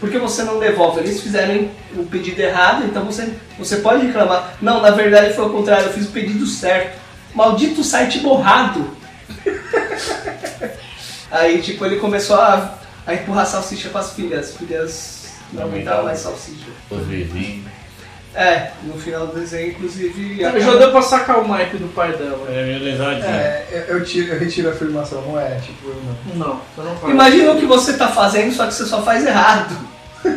por que você não devolve? Eles fizeram o pedido errado, então você, você pode reclamar. Não, na verdade foi o contrário, eu fiz o pedido certo. Maldito site borrado. Aí tipo, ele começou a, a empurrar salsicha para as filhas. As filhas não Não aguentavam mais salsicha. Os vizinhos. É, no final do desenho, inclusive. Já acaba- deu pra sacar o naipe do pai dela. É meio lesadinho. É, eu, eu tiro, eu retiro a afirmação, não é tipo eu não. Não, você não faz. Imagina o que você tá fazendo, só que você só faz errado.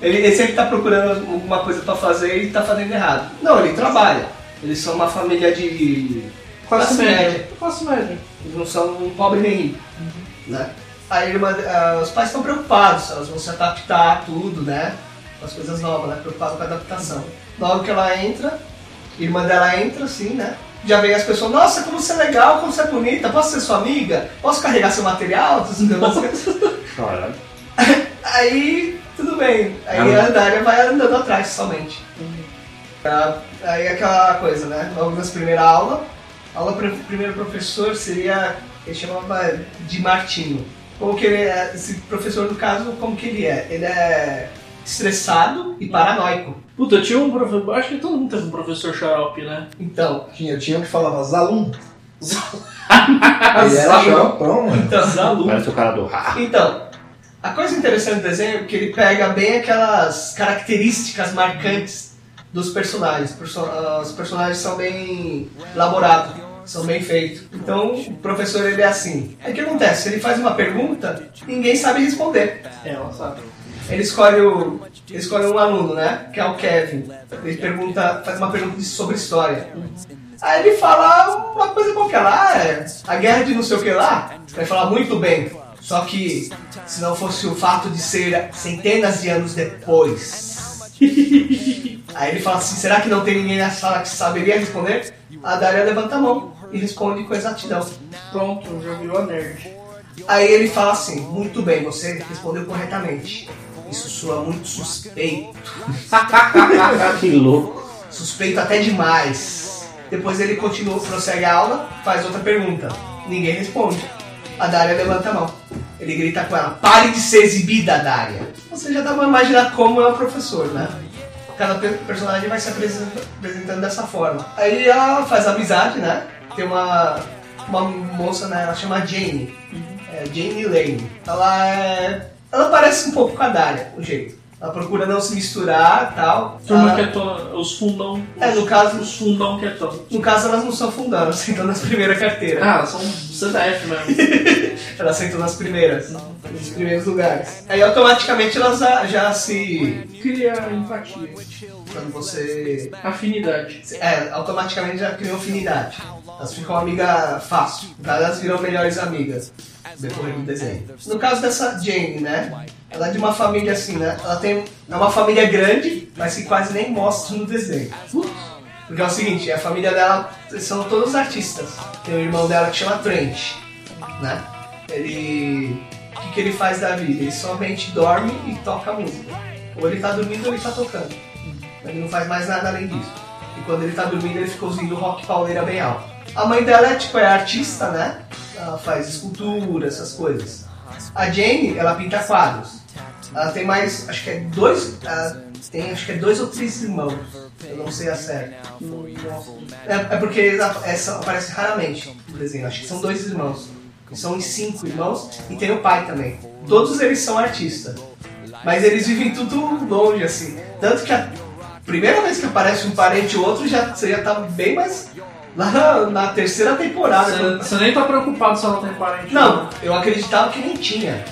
ele, ele sempre tá procurando alguma coisa pra fazer e tá fazendo errado. Não, ele trabalha. Eles são uma família de. Classe média. Classe média. Eles não são um pobre nem rico. Né? Aí a irmã- ah, os pais estão preocupados, elas vão se adaptar a tudo, né? As coisas novas, né? Preocupados com a adaptação. Logo que ela entra, a irmã dela entra assim, né? Já vem as pessoas, nossa, como você é legal, como você é bonita, posso ser sua amiga? Posso carregar seu material? Caralho. Aí, tudo bem. Aí Ah, a Dária vai andando atrás somente. Ah, Aí aquela coisa, né? Logo nas primeiras aulas, a aula pre- primeiro professor seria, ele chamava de Martinho. Como que ele é, esse professor no caso, como que ele é? Ele é estressado e paranoico. Puta, tinha um professor. Acho que todo mundo teve um professor xarope, né? Então, Tinha, tinha um que falava Zalum. Ele era Zalum. xaropão, mano. então, Zalu. Parece o cara do Ra. Então, a coisa interessante do desenho é que ele pega bem aquelas características marcantes dos personagens. Perso- Os personagens são bem elaborados, são bem feitos. Então, o professor ele é assim. Aí o que acontece? Ele faz uma pergunta, ninguém sabe responder. É. Ele escolhe, o, ele escolhe um aluno, né? Que é o Kevin. Ele pergunta, faz uma pergunta sobre história. Aí ele fala uma coisa qualquer lá, ah, é a guerra de não sei o que lá. Vai falar muito bem. Só que se não fosse o fato de ser centenas de anos depois. Aí ele fala assim, será que não tem ninguém na sala que saberia responder? A Daria levanta a mão e responde com exatidão. Pronto, já virou a nerd. Aí ele fala assim, muito bem, você respondeu corretamente. Isso soa muito suspeito. que louco. Suspeito até demais. Depois ele continua, prossegue a aula, faz outra pergunta. Ninguém responde. A Dária levanta a mão. Ele grita com ela, pare de ser exibida, Dária. Você já dá pra imaginar como é o professor, né? Cada pe- personagem vai se apresenta- apresentando dessa forma. Aí ela faz amizade, né? Tem uma, uma moça, né? Ela chama Jane. É, Jane Lane. Ela é... Ela parece um pouco com a Dária, o jeito. Ela procura não se misturar e tal. Turma Ela- quietona, os fundão. É, no caso- Os fundão quietão. No caso, elas não são fundando, elas sentam nas primeiras carteiras. Ah, são CDF mesmo. Elas sentam nas primeiras, nos primeiros lugares. Aí automaticamente elas já, já se. Cria empatia. Quando você. Afinidade. É, automaticamente já criam afinidade. Elas ficam amigas fácil. Elas viram melhores amigas decorrer do desenho. No caso dessa Jane, né? Ela é de uma família assim, né? Ela tem. É uma família grande, mas que quase nem mostra no desenho. Porque é o seguinte, a família dela são todos artistas. Tem o irmão dela que chama Trent, né? Ele. O que, que ele faz da vida? Ele somente dorme e toca música. Ou ele tá dormindo ou ele tá tocando. Ele não faz mais nada além disso. E quando ele tá dormindo, ele fica ouvindo rock pauleira bem alto. A mãe dela é tipo é artista, né? ela faz escultura, essas coisas. A Jane, ela pinta quadros. Ela tem mais, acho que é dois, ela tem acho que é dois ou três irmãos. Eu não sei a série. É, é porque essa aparece raramente no desenho. Acho que são dois irmãos. São os cinco irmãos e tem o pai também. Todos eles são artistas. Mas eles vivem tudo longe, assim. Tanto que a primeira vez que aparece um parente ou outro, já, você já tá bem mais. Lá na, na terceira temporada. Você, você nem tá preocupado se ela tem parente. Não, eu acreditava que nem tinha.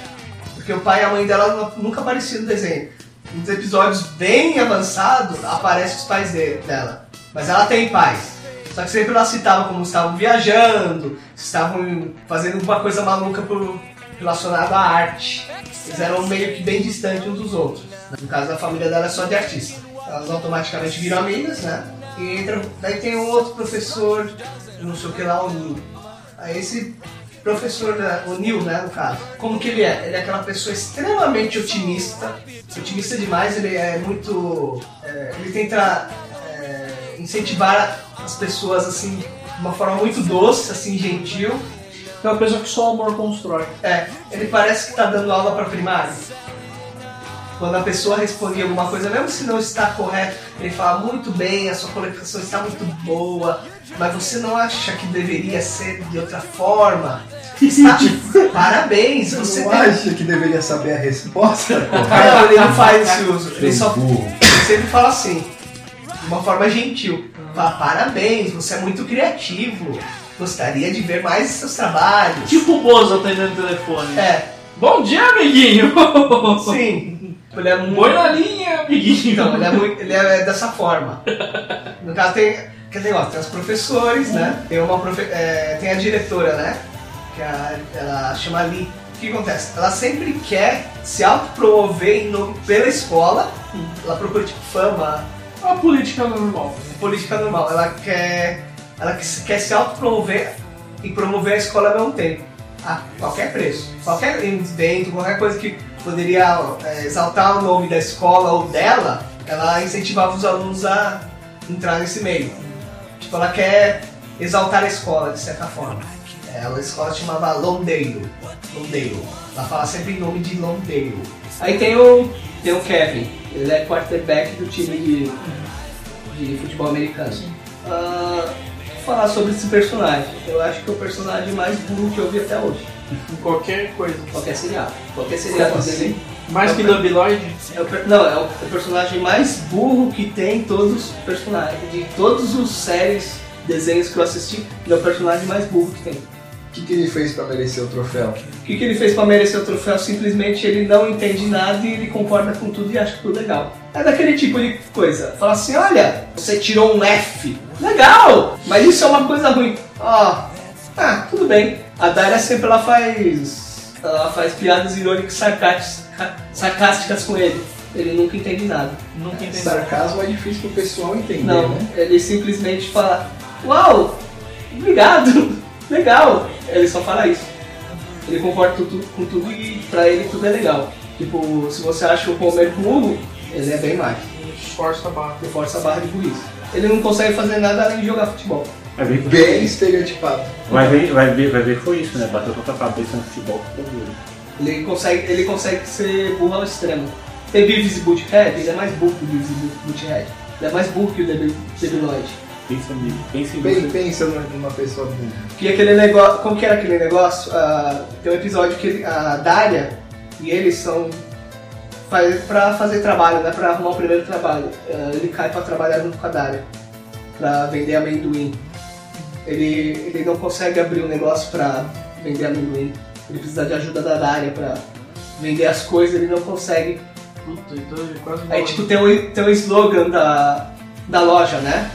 Porque o pai e a mãe dela nu- nunca apareciam no desenho. Nos episódios bem avançados, aparecem os pais de- dela. Mas ela tem pais. Só que sempre ela citava como estavam viajando, estavam fazendo alguma coisa maluca por, relacionada à arte. Eles eram meio que bem distantes uns dos outros. No caso da família dela é só de artista. Elas automaticamente viram amigas, né? E entram, daí tem um outro professor, não sei o que lá, o. Aí esse professor, né, o Neil, né, no caso, como que ele é? Ele é aquela pessoa extremamente otimista, otimista demais, ele é muito... é, ele tenta é, incentivar as pessoas, assim, de uma forma muito doce, assim, gentil. É uma pessoa que só o amor constrói. É, ele parece que tá dando aula para primário. Quando a pessoa responde alguma coisa, mesmo se não está correto, ele fala muito bem, a sua colocação está muito boa, mas você não acha que deveria ser de outra forma? Parabéns, você Você não tem... acha que deveria saber a resposta? Não, ele não faz esse uso. Ele só ele sempre fala assim, de uma forma gentil. Fala, parabéns, você é muito criativo. Gostaria de ver mais seus trabalhos. Tipo o Bozo atendendo o telefone. É, Bom dia, amiguinho! sim. Ele é muito... Põe na linha, amiguinho! Então, ele é, muito, ele é dessa forma. No caso, tem, quer dizer, ó, tem os professores, né? Tem, uma profe, é, tem a diretora, né? Que a- ela chama Lee. O que acontece? Ela sempre quer se autopromover em nome- pela escola. Ela procura, tipo, fama, A política normal. política normal. Ela quer, ela quer se autopromover e promover a escola ao mesmo tempo. A qualquer preço. Qualquer evento, qualquer coisa que poderia é, exaltar o nome da escola ou dela, ela incentivava os alunos a entrar nesse meio. Tipo, ela quer exaltar a escola, de certa forma. Ela, a escola chamava Londeiro. Londeiro. Ela fala sempre em nome de Londeiro. Aí tem o, tem o Kevin. Ele é quarterback do time de, de futebol americano. Vou falar sobre esse personagem. Eu acho que é o personagem mais burro que eu vi até hoje. Em qualquer coisa. Qualquer seriado. Qualquer seriado Como dele. Mais que Dubiloid, É o per- não, é o, é o personagem mais burro que tem todos os personagens. De todos os séries, desenhos que eu assisti, ele é o personagem mais burro que tem. O que, que ele fez pra merecer o troféu? O que, que ele fez pra merecer o troféu? Simplesmente ele não entende nada e ele concorda com tudo e acha tudo legal. É daquele tipo de coisa. Fala assim, olha, você tirou um F. Legal! Mas isso é uma coisa ruim. Ó, ah, tudo bem. A Daria sempre ela faz. Ela faz piadas irônicas sarcásticas, sarcásticas com ele. Ele nunca entende nada. nunca entendi. Sarcasmo é difícil pro pessoal entender, Não, né? ele simplesmente fala, uau, obrigado, legal. Ele só fala isso. Ele concorda com tudo, com tudo e pra ele tudo é legal. Tipo, se você acha o Homer burro, ele é bem mais. Esforça a barra. Ele força a barra de burrice. Ele não consegue fazer nada além de jogar futebol. Vai ver que Bem estereotipado. vai ver, vai ver, vai ver que foi isso, né? Bateu tanta cabeça no futebol que ficou duro. Ele consegue, ele consegue ser burro ao extremo. Tem Beavis e Butthead, ele é mais burro que o Beavis e Butthead. Ele é mais burro que o Debi- Debiloid. Pensa nisso. Pensa em Bem, pensa numa pessoa burra. Que aquele negócio. Como que era aquele negócio? Ah, tem um episódio que a Dália e eles são. Faz, pra fazer trabalho, né? Pra arrumar o primeiro trabalho. Ah, ele cai pra trabalhar junto com a Dália. Pra vender amendoim. Ele, ele não consegue abrir o negócio pra vender amendoim. Ele precisa de ajuda da Dália pra vender as coisas, ele não consegue. Puta, então ele quase Aí tipo tem um, tem um slogan da, da loja, né?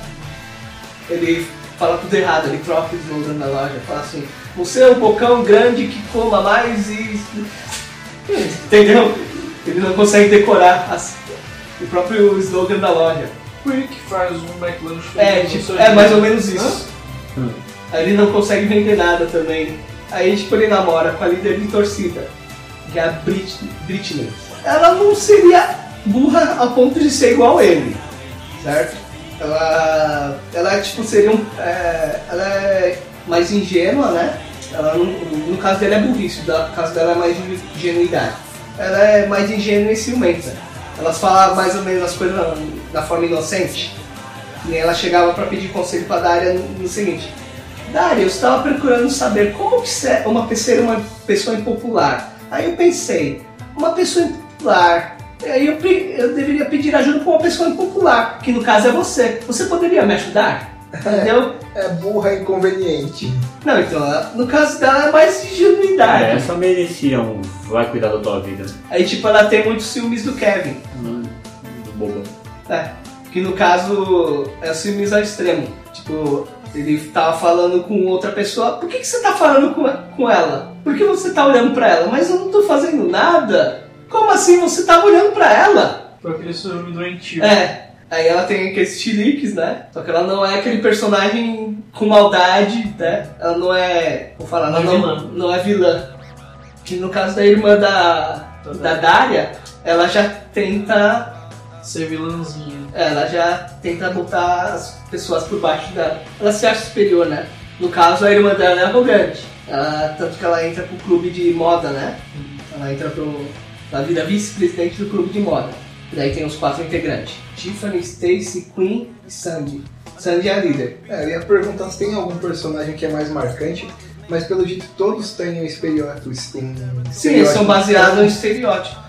Ele fala tudo errado, ele troca o slogan da loja, fala assim, você é um bocão grande que coma mais e. Entendeu? Ele não consegue decorar as- o próprio slogan da loja. Quick faz um McLanche. É, tipo, é mais ou menos isso. Hum. Aí ele não consegue vender nada também. Aí tipo ele namora com a líder de torcida, que é a Brit Britney. Ela não seria burra a ponto de ser igual ele, certo? Ela, ela tipo seria um, é, ela é mais ingênua, né? Ela não- no caso dele é burrice, no caso dela é mais ingenuidade. Ela é mais ingênua e ciumenta. Elas falavam mais ou menos as coisas da forma inocente. E ela chegava para pedir conselho para Daria no, no seguinte: Daria, eu estava procurando saber como que se- uma é uma pessoa impopular. Aí eu pensei, uma pessoa impopular. Aí eu, eu deveria pedir ajuda para uma pessoa impopular, que no caso é você. Você poderia me ajudar? Entendeu? É burra e inconveniente. Não, então, no caso dela é mais ingenuidade. É, essa merecia um vai cuidar da tua vida. Aí, tipo, ela tem muitos ciúmes do Kevin. Hum, boba. É. Que no caso é ciúmes ao extremo. Tipo, ele tava falando com outra pessoa. Por que, que você tá falando com, com ela? Por que você tá olhando pra ela? Mas eu não tô fazendo nada. Como assim você tava olhando pra ela? Foi aquele ciúme doentio. É. Aí ela tem aqueles chiliques, né? Só que ela não é aquele personagem com maldade, né? Ela não é. Vou falar, Não é não, vilã. não é vilã. Que no caso da irmã da, da Daria, ela já tenta Ser vilãzinha. ela já tenta botar as pessoas por baixo dela. Ela se acha superior, né? No caso, a irmã dela é arrogante. Ela- tanto que ela entra pro clube de moda, né? Ela entra pro. Ela vira vice-presidente do clube de moda. E daí tem os quatro integrantes: Tiffany, Stacy, Queen e Sandy. Sandy é a líder. É, eu ia perguntar se tem algum personagem que é mais marcante, mas pelo jeito todos têm um estereótipos. Tem Sim, eles são baseados em estereótipo.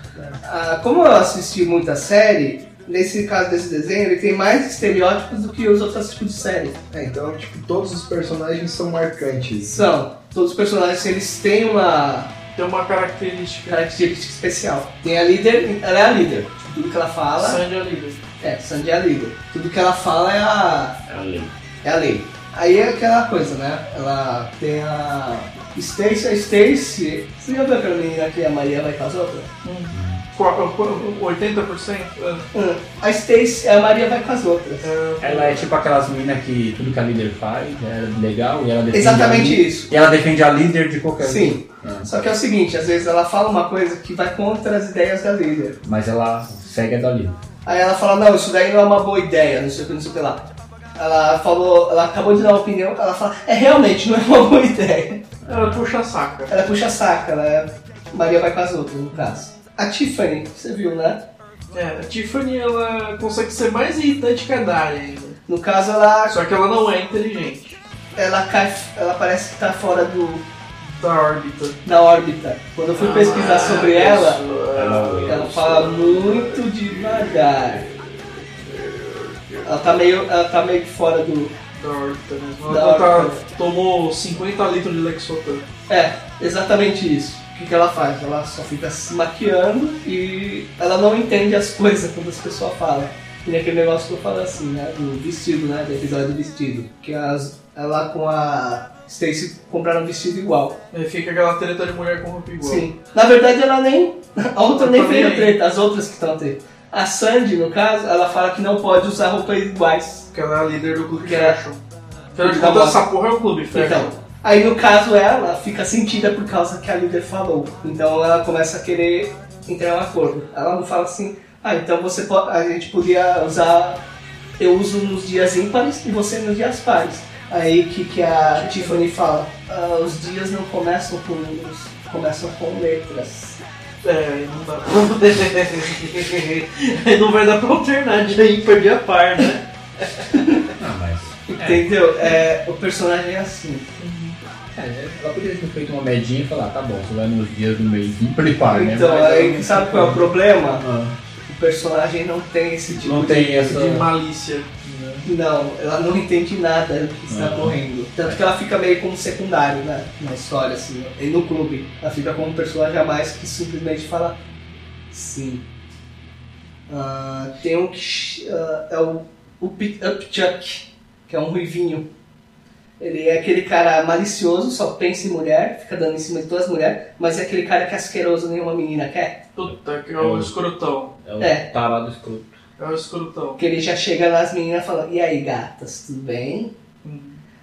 Ah, como eu assisti muita série, nesse caso desse desenho, ele tem mais estereótipos do que os outros tipos de série. É, então, tipo, todos os personagens são marcantes. São. Todos os personagens, eles têm uma Tem uma característica. característica especial. Tem a líder, ela é a líder. Tipo, tudo que ela fala, Sandy é líder. é, Sandy é a líder. Tudo que ela fala é a, É a lei. é a lei. Aí é aquela coisa, né? Ela tem a Stacy, a Stacy. Você já viu aquela menina que a Maria vai com as outras? Qua- 80%? é, Hum. A Stacy, a Maria vai com as outras. é, Ela é tipo aquelas meninas que tudo que a líder faz é legal e ela defende Exatamente a líder, isso. E ela defende a líder de qualquer Sim. Ah. Só que é o seguinte, às vezes ela fala uma coisa que vai contra as ideias da líder. Mas ela segue a da líder. Aí ela fala, não, isso daí não é uma boa ideia, não sei o que, não sei o que lá. Ela falou, ela acabou de dar uma opinião, ela fala, é realmente, não é uma boa ideia. ela puxa saca. Ela puxa saca, ela é... Maria vai com as outras, no caso. A Tiffany, você viu, né? É, a Tiffany ela consegue ser mais irritante que a Daria ainda. No caso, ela, Só que ela não é inteligente. ela cai, ela parece que tá fora do, Da órbita. da órbita. Quando eu fui pesquisar Ah, sobre ela, pessoa. ela fala muito devagar. Ela tá meio, ela tá meio que fora do, Da órbita mesmo. Da Ela tá- tomou 50 litros de Lexotan. É, exatamente isso. O que, que ela faz? Ela só fica se maquiando e ela não entende as coisas quando as pessoas falam. E aquele negócio que eu falo assim, né? Do vestido, né? Do episódio do vestido. Que as, ela com a Stacy compraram um vestido igual. Aí fica aquela treta de mulher com roupa igual. Sim. Na verdade ela nem. A outra nem Também. veio treta, as outras que estão treta. A Sandy, no caso, ela fala que não pode usar roupas iguais. Porque ela é a líder do clube Que é- fashion. Afinal de contas, essa porra é o clube fashion. Então, aí no caso ela fica sentida por causa que a líder falou. Então ela começa a querer entrar em um acordo. Ela não fala assim, ah, então você pode, a gente podia usar, eu uso nos dias ímpares e você nos dias pares. Aí que, que a Tiffany fala, "Ah, os dias não começam com números, começam com letras. É, aí não dá pra... aí não vai dar pra alternar de ímpar de a par, né? Ah, mas. Entendeu? É, o personagem é assim. É, ela poderia ter feito uma medinha e falar, tá bom, você vai nos dias do mês ímpar e par, né? Então, Mas aí sabe qual é o problema? Ah, O personagem não tem esse tipo Não de tem essa. De malícia. Não, ela não entende nada do que está Ah. correndo. Tanto que ela fica meio como secundário, né? Na história, assim. E no clube. Ela fica como um personagem a mais que simplesmente fala sim. Ah, tem um que ah, é o, o Pit Up Chuck, que é um ruivinho. Ele é aquele cara malicioso, só pensa em mulher, fica dando em cima de todas as mulheres, mas é aquele cara que é asqueroso, nenhuma menina quer. Puta, que é o escrotão. É o É. tarado escroto. É o escrotão. Porque ele já chega nas meninas falando, e aí gatas, tudo bem?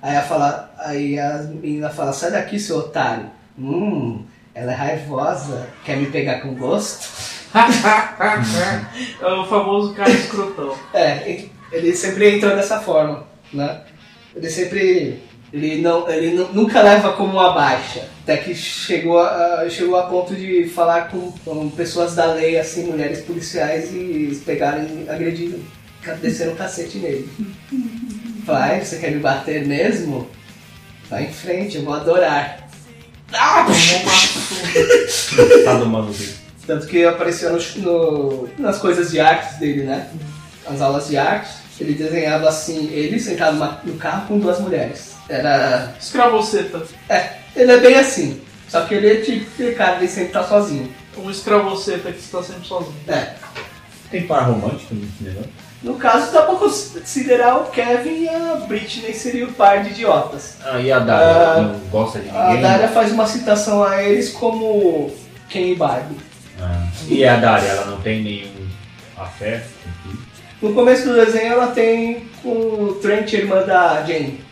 Aí, ela fala, aí as meninas falam, sai daqui, seu otário. Hum, ela é raivosa, quer me pegar com gosto? é o famoso cara escrotão. É, ele sempre entrou dessa forma, né? Ele sempre Ele, não, ele nu- nunca leva como uma baixa. Até que chegou a, chegou a ponto de falar com, com pessoas da lei, assim, mulheres policiais, e e agrediram, desceram o cacete nele. Vai, você quer me bater mesmo? Vai em frente, eu vou adorar. Ah! Tá do maluco. Tanto que aparecia no, no- nas coisas de artes dele, né? As aulas de arte, ele desenhava assim, ele sentado no carro com duas mulheres. Era. Escravoceta. É, ele é bem assim. Só que ele é tipo aquele cara de sempre tá sozinho. Um escravoceta que está sempre sozinho. É. Tem par romântico nesse negócio? No caso, dá pra considerar o Kevin e a Britney seria o par de idiotas. Ah, e a Dália? Ah, não gosta de A ninguém? Dália faz uma citação a eles como Ken e Barbie. Ah. E a Dália, ela não tem nenhum afeto? enfim? No começo do desenho ela tem com o Trent, irmã da Jane.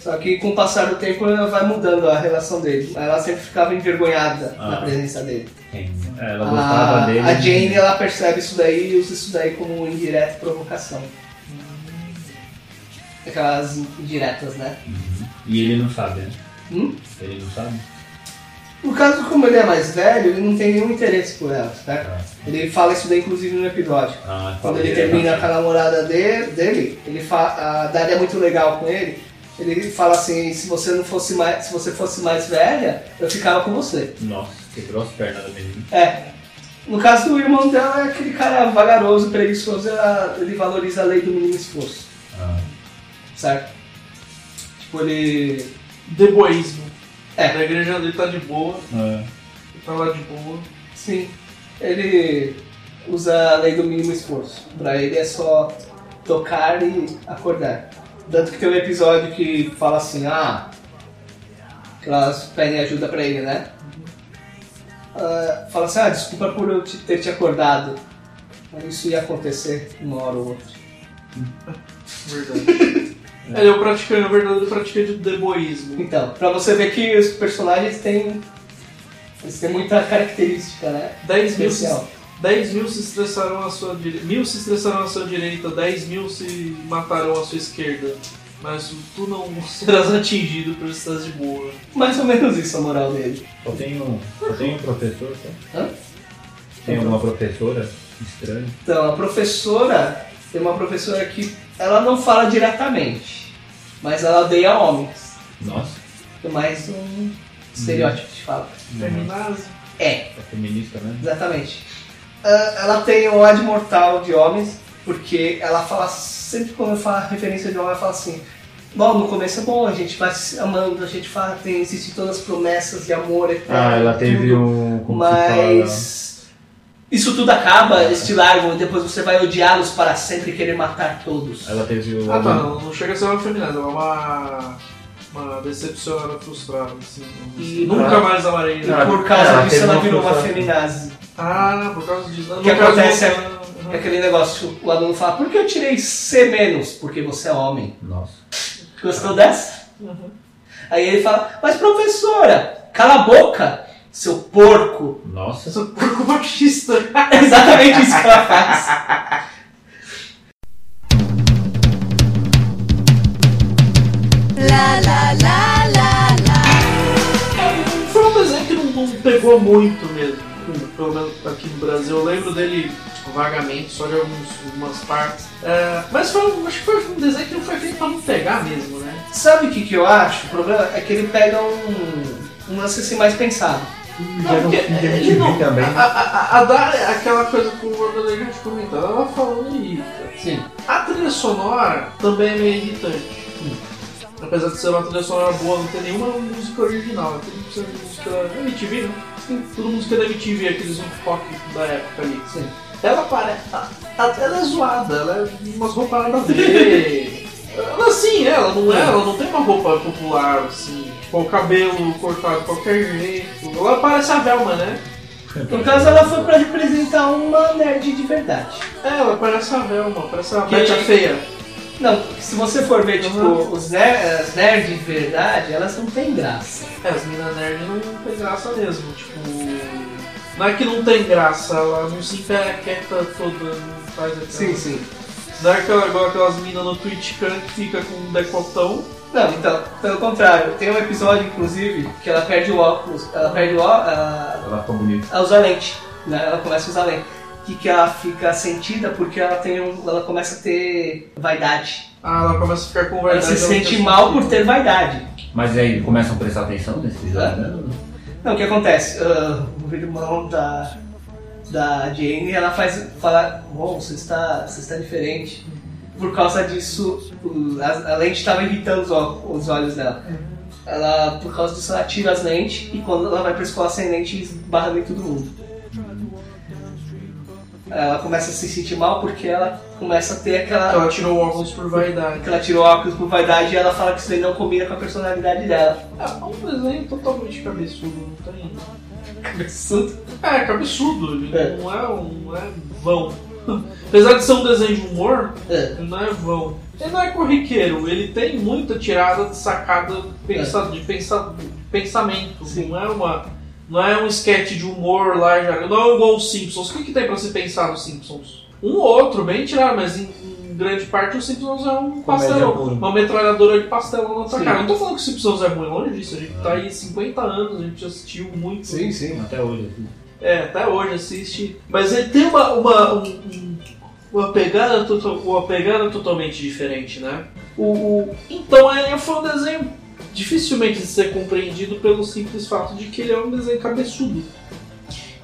Só que com o passar do tempo ela vai mudando a relação dele. Ela sempre ficava envergonhada Ah. na presença dele. É, ela gostava A, dele. a Jane ela percebe isso daí e usa isso daí como um indireta provocação. Aquelas indiretas, né? Uhum. E ele não sabe, né? Hum? Ele não sabe? No caso, como ele é mais velho, ele não tem nenhum interesse por ela, certo? Ah, Ele fala isso daí inclusive no episódio. ah, Quando fala ele termina com a namorada de- dele, ele fa- a Dália é muito legal com ele. Ele fala assim, se você não fosse mais, se você fosse mais velha, eu ficava com você. Nossa, quebrou as pernas da menina. É. No caso do irmão dela é aquele cara vagaroso, preguiçoso, ele valoriza a lei do mínimo esforço, Ah, certo? Tipo, ele. Deboísmo. É. A igreja dele tá de boa, ah. ele tá lá de boa. Sim. Ele usa a lei do mínimo esforço. Pra ele é só tocar e acordar. Tanto que tem um episódio que fala assim, ah. Que elas pedem ajuda pra ele, né? Ah, fala assim, ah, desculpa por eu te- ter te acordado. Mas isso ia acontecer uma hora ou outra. Verdade. Ele é o praticante, o verdadeiro praticante do deboísmo. Então, pra você ver que os personagens têm. Eles têm muita característica, né? 10 mil, se, Especial. 10 mil se estressaram à sua direita, mil se estressaram à sua direita, 10 mil se matarão à sua esquerda. Mas tu não serás atingido por estar de boa. Mais ou menos isso a moral dele. Tem um, só tem um professor, só? Hã? Tem uma professora estranha. Então, a professora, tem uma professora que ela não fala diretamente, mas ela odeia homens. Nossa, É mais um estereótipo que se fala. Feminazi. É, é feminista, né? exatamente. Ah, ela tem o ódio mortal de homens, porque ela fala, sempre quando eu falo referência de homem, ela fala assim, bom, no começo é bom, a gente vai se amando, a gente fala, tem, existem todas as promessas de amor eterno. Ah, ela teve tudo. um. Mas isso tudo acaba, eles te largam e depois você vai odiá-los para sempre e querer matar todos. Ela teve o. Ah tá, não, não chega a ser uma feminazi, ela é uma. Uma decepcionada frustrada, assim. E- Nunca Ah. mais amarei. E por causa disso ela uma virou uma feminazi. Ah, por causa disso. No que acontece você- É aquele negócio, o aluno fala, por que eu tirei C menos? Porque você é homem. Nossa. Gostou dessa? Uhum. Aí ele fala, mas professora, cala a boca, seu porco. Nossa. Eu sou porco machista. É exatamente isso que ela faz. La la la la la. Foi um desenho que não, não pegou muito mesmo. Pelo menos aqui no Brasil. Eu lembro dele tipo, vagamente, só de alguns, algumas partes. É, mas foi, um- acho que foi um desenho que não foi feito pra não pegar mesmo, né? Sabe o que, que eu acho? O problema é que ele pega um, um lance assim mais pensado. Não, porque ele não- também. A, a, a Dara é aquela coisa que o Vanderlei já te comentou, ela falou me irrita. Sim. A trilha sonora também é meio irritante. Apesar de ser uma trilha sonora boa, não tem nenhuma música original. É de música MTV, né? Sim, tudo música da MTV, aqueles rock da época ali. Sim. Ela parece. Ela é zoada, ela é umas roupas nada a ver. ela assim, ela não é, ela não tem uma roupa popular, assim, tipo, o cabelo cortado de qualquer jeito. Ela parece a Velma, né? No caso, ela foi pra representar uma nerd de verdade. É, ela parece a Velma, parece a Que- Betty a Feia. Não, se você for ver, tipo, Uhum. os ner as nerds de verdade, elas não têm graça. É, as minas nerd não tem graça mesmo, tipo. Não é que não tem graça, ela não se quieta toda, não faz aquela... Sim, sim. Não é aquela, igual aquelas minas no Twitch que fica com um decotão. Não, então, pelo contrário, tem um episódio, inclusive, que ela perde o óculos, ela perde o óculos, ela, Ela ficou bonita. ela usa lente, né? Ela começa a usar lente. Que, que ela fica sentida porque ela tem um, ela começa a ter vaidade. Ah, ela começa a ficar com Ela vaidade. se ela sente fica mal por ter vaidade. Mas aí começam a prestar atenção nesse episódio, né? Não, o que acontece? Ah, o irmão da, da Jane, ela faz fala, bom, você está, você está diferente. Por causa disso, a, a lente estava irritando os, os olhos dela. Ela, por causa disso, ela tira as lentes e quando ela vai pra escola sem lente, esbarra em todo mundo. Ela começa a se sentir mal porque ela começa a ter aquela. Ela tirou óculos por vaidade. que ela tirou óculos por vaidade e ela fala que isso daí não combina com a personalidade dela. É um desenho totalmente cabeçudo, não tem. Cabeçudo. É, cabeçudo, ele É. não é um. não é vão. Apesar de ser um desenho de humor, É. ele não é vão. Ele não é corriqueiro, ele tem muita tirada de sacada pensa, de, pensa, de pensamento. Sim. Não é uma. Não é um sketch de humor lá já. Não é igual os Simpsons. O que, que tem pra se pensar nos Simpsons? Um ou outro, bem tirado, mas em, em grande parte os Simpsons é um pastelão. Uma metralhadora de pastelão na tua Sim. cara. Não tô falando que os Simpsons é ruim, longe disso. A gente tá aí 50 anos, a gente assistiu muito. Sim, sim. Até hoje. assim. É, até hoje assiste. Mas ele tem uma, uma, um- um- uma, pegada, total- uma pegada totalmente diferente, né? O, o- então ele foi um desenho dificilmente de ser compreendido pelo simples fato de que ele é um desenho cabeçudo.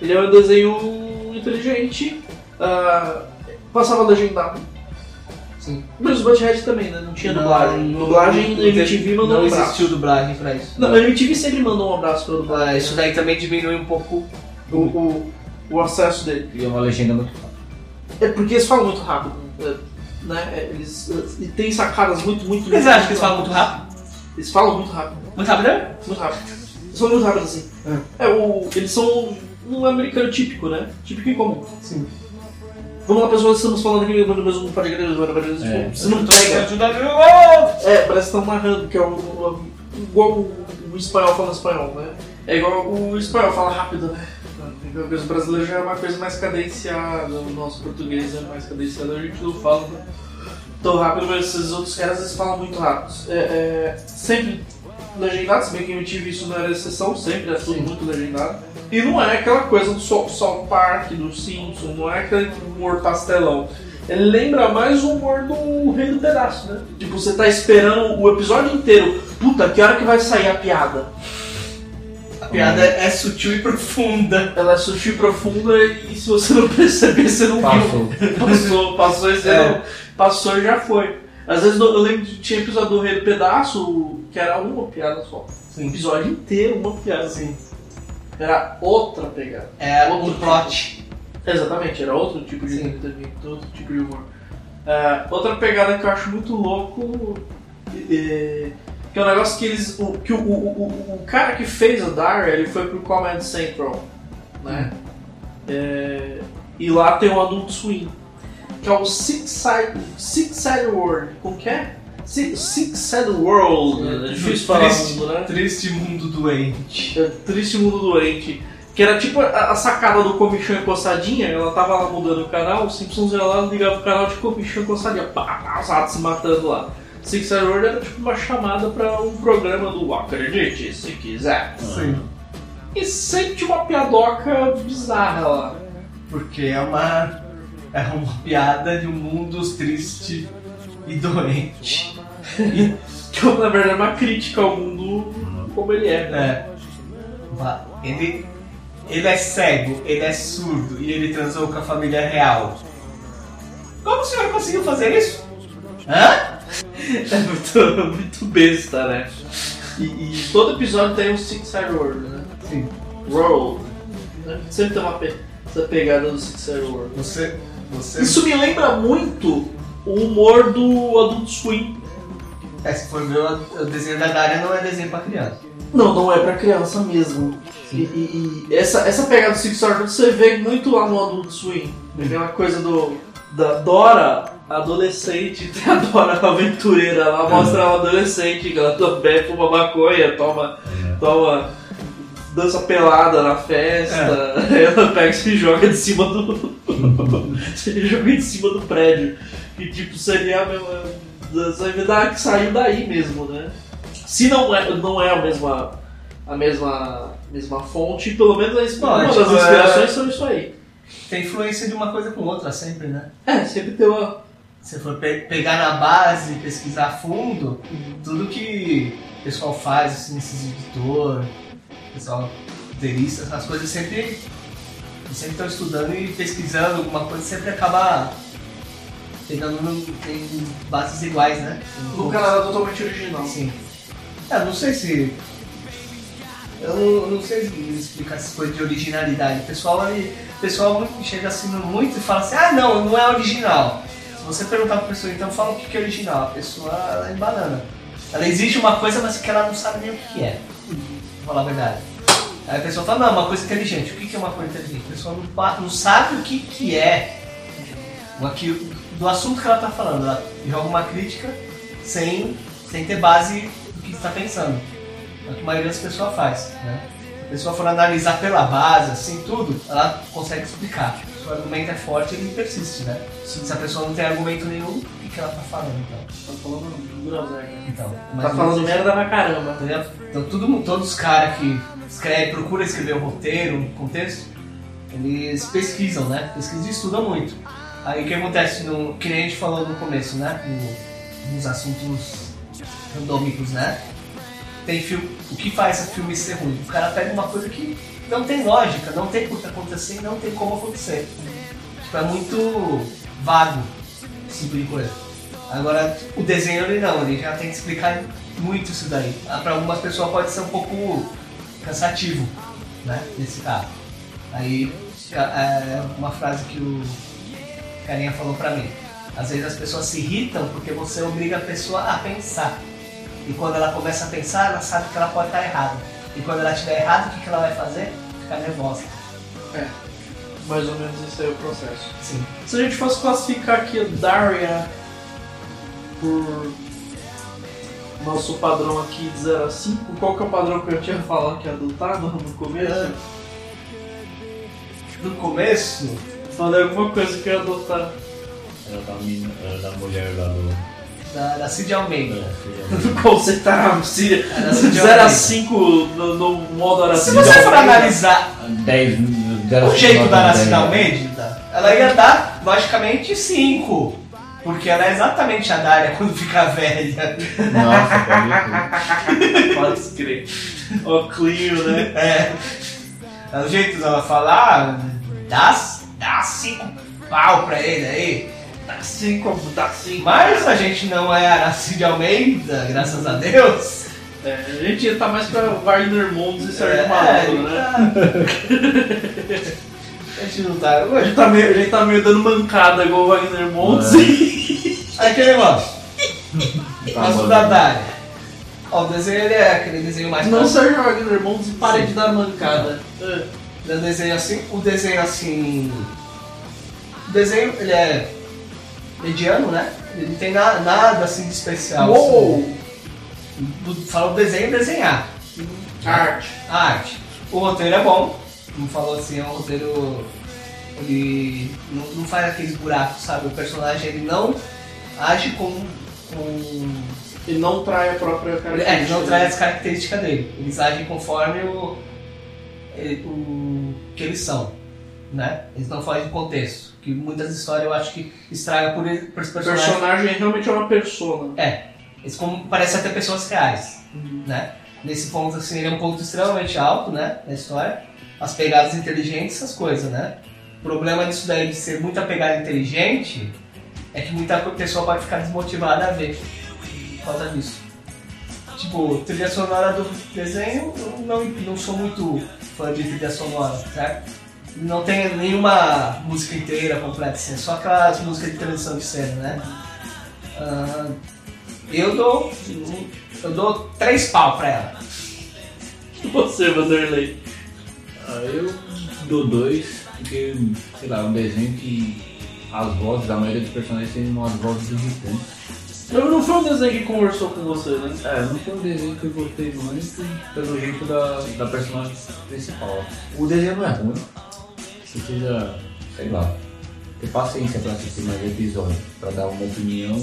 Ele é um desenho inteligente, ah, passava legendado. Sim. Mas o Butthead também, né? Não tinha Não, dublagem. não- dublagem não- MTV mandou Não um abraço. existiu dublagem pra isso. Não, a MTV sempre mandou um abraço pra dublagem. Ah, isso daí também diminui um pouco. o, o, o acesso dele. E é uma legenda muito rápida. É porque eles falam muito rápido, é, né? É, Eles, e tem sacadas muito, muito. Vocês acham que eles falam muito rápido? Eles falam muito rápido, Muito rápido? né? muito rápido. Eles falam muito rápido assim. É, o, eles são um americano típico, né? Típico e comum. Sim. Vamos lá, pessoal, estamos falando aqui do mesmo pode É. Você não pega. Ajuda É, parece que estão narrando, que é o, o- igual o, o espanhol fala espanhol, né? É igual o espanhol fala rápido, né? A coisa brasileira já é uma coisa mais cadenciada, o nosso português é mais cadenciado, a gente não fala tão rápido, mas esses outros caras eles falam muito rápido. É, é, sempre legendado, se bem que eu tive isso não era exceção, sempre é tudo muito legendado. E não é aquela coisa do South Park, do Simpson, não é aquele humor pastelão. Ele lembra mais o humor do Rei do Pedaço, né? Tipo, você tá esperando o episódio inteiro. Puta, que hora que vai sair a piada? A piada é sutil e profunda. Ela é sutil e profunda e se você não perceber, você não Passou. viu. Passou, passou e você É. não. Passou e já foi. Às vezes eu lembro que tinha episódio do Rei do Pedaço que era uma piada só. Um episódio inteiro, uma piada assim. Era outra pegada. É Outro um plot. Exatamente, era outro tipo de Sim. entretenimento, outro tipo de humor. É, outra pegada que eu acho muito louco é, que é um negócio que eles. O, que o, o, o, o cara que fez a Daria, ele foi pro Comedy Central, né? É, e lá tem o Adult Swim, que é o Six Side, Six Side World. Como que é? Six, Six Side World. É difícil falar Triste. mundo, né? Triste mundo doente. É, Triste Mundo Doente. Que era tipo a, a sacada do comichão encostadinha, ela tava lá mudando o canal, o Simpsons ia lá ligava o canal de comichão encostadinha, pá, pá, os ratos se matando lá. Six Side World era tipo uma chamada pra um programa do Acredite se quiser. Sim. E sempre tinha uma piadoca bizarra lá. Porque é uma. É uma piada de um mundo triste e doente. Que na verdade é uma crítica ao mundo como ele é. né? É. Ele. Ele é cego, ele é surdo e ele transou com a família real. Como o senhor conseguiu fazer isso? Hã? É muito, muito besta, né? E, e todo episódio tem um Six Side World, né? Sim. World. Sempre tem uma pe- essa pegada do Six Side World. Você. Você. Isso me lembra muito o humor do Adult Swim. É, se for ver o desenho da Daria não é desenho pra criança. Não, não é pra criança mesmo. E, e- e essa, essa pegada do Six World você vê muito lá no Adult Swim. Aquela coisa do da Dora adolescente, tem a Dora aventureira, ela mostra ela adolescente, que ela também fuma maconha, toma, toma dança pelada na festa, ela pega e se joga de cima do, Ele jogou em cima do prédio. E tipo, seria a mesma. Vai dar que saiu daí mesmo, né? Se não é, não é a mesma. A mesma, mesma fonte, pelo menos a inspi- Não, é das tipo, inspirações são isso aí. Tem influência de uma coisa com outra sempre, né? É, sempre tem uma. Se for pe- pegar na base, pesquisar a fundo, tudo que o pessoal faz, assim, editor, pessoal roteirista, essas coisas sempre sempre estão estudando e pesquisando alguma coisa, sempre acaba pegando no, em bases iguais, né? No Canadá totalmente original. Sim. É, não sei se. Eu não, não sei explicar essas coisas de originalidade. O pessoal, ele, pessoal chega assim muito e fala assim: ah, não, não é original. Se você perguntar pra pessoa, então fala o que é original. A pessoa ela é banana. Ela exige uma coisa, mas que ela não sabe nem o que é. Pra falar a verdade. Aí a pessoa fala: não, uma coisa inteligente. O que é uma coisa inteligente? A pessoa não, não sabe o que que é aqui- do assunto que ela tá falando. Ela joga uma crítica sem, sem ter base do que está pensando. É o que a maioria das pessoas faz. Né? A pessoa for analisar pela base, assim, tudo, ela consegue explicar. Se o argumento é forte, ele persiste, né? Se a pessoa não tem argumento nenhum, que, que ela tá falando, então? Tá falando groselha. então Tá mais ou falando merda pra caramba. Entendeu? Então tudo, todos os caras que escrevem, procuram escrever um roteiro, um contexto, eles pesquisam, né? Pesquisam e estudam muito. Aí o que acontece, no, que nem a gente falou no começo, né? No- nos assuntos randômicos, né? Tem filme. O que faz esse filme ser ruim? O cara pega uma coisa que não tem lógica, não tem por que acontecer e não tem como acontecer. Tipo, é muito vago esse tipo coisa. Agora, o desenho ele não, ele já tem que explicar muito isso daí. Ah, Pra algumas pessoas pode ser um pouco cansativo, né? Nesse caso. Aí, é uma frase que o carinha falou pra mim. Às vezes as pessoas se irritam porque você obriga a pessoa a pensar. E quando ela começa a pensar, ela sabe que ela pode estar errada. E quando ela estiver errada, o que ela vai fazer? Ficar nervosa. Mais ou menos esse aí é o processo. Sim. Se a gente fosse classificar aqui a Daria por nosso padrão aqui de 0 a 5, qual que é o padrão que eu tinha falado que é adotado no começo? Ah. No começo, Falei alguma coisa que eu ia adotar. Era da, mina, era da mulher lá do. da, da Cid Almeida. Qual você tá se Era assim de 0 a Almeida. 5 no, no modo era Se você for analisar 10. O jeito da Aracida Almeida, ela ia dar, logicamente, 5. Porque ela é exatamente a Dária quando fica velha. Nossa, pode Pode crer. Ó, Clio, né? É. É o jeito dela falar, dá, dá cinco pau pra ele aí. Dá 5, dá 5. Mas a gente não é Aracide Almeida, graças a Deus. É, a gente ia estar mais pra Wagner Mondes e Sérgio É, Malandro, né? tá. A gente não tá. A gente tá meio, a gente tá meio dando mancada igual o Wagner Montes. Aí aquele negócio, Tá nosso bom. da Dária. Ó, o desenho ele é aquele desenho mais Não. Sérgio Wagner Montes e pare Sim. de dar mancada. É. O desenho assim, o desenho assim. O desenho ele é mediano, né? Ele não tem na- nada assim de especial. Uou! Assim. O desenho desenhar. Arte. Arte. O roteiro é bom. Como falou assim, é um roteiro. Ele não, não faz aqueles buracos, sabe? O personagem ele não age com. com E não trai a própria característica. é, ele não traz as características dele. Eles agem conforme o, ele- o que eles são. Né? Eles não fogem do contexto. Que muitas histórias eu acho que estraga por, ele- por esse O personagem. personagem realmente é uma persona. É, eles como, parecem até pessoas reais, né? Nesse ponto, assim, ele é um ponto extremamente alto, né, na história. As pegadas inteligentes, essas coisas, né? O problema disso daí de ser muita pegada inteligente é que muita pessoa pode ficar desmotivada a ver por causa disso. Tipo, trilha sonora do desenho, eu não, não sou muito fã de trilha sonora, certo? Não tem nenhuma música inteira completa, assim, é só aquelas músicas de transição de cena, né? Ah, eu dou. Eu dou três pau pra ela. Você, Vanderlei. Ah, eu dou dois, porque, sei lá, um desenho que as vozes, a maioria dos personagens tem umas vozes irritantes. Não, não foi um desenho que conversou com você, né? É, não foi um desenho que eu gostei muito pelo jeito da, da personagem principal. O desenho não é ruim, precisa, sei lá, ter paciência pra assistir mais episódios, pra dar uma opinião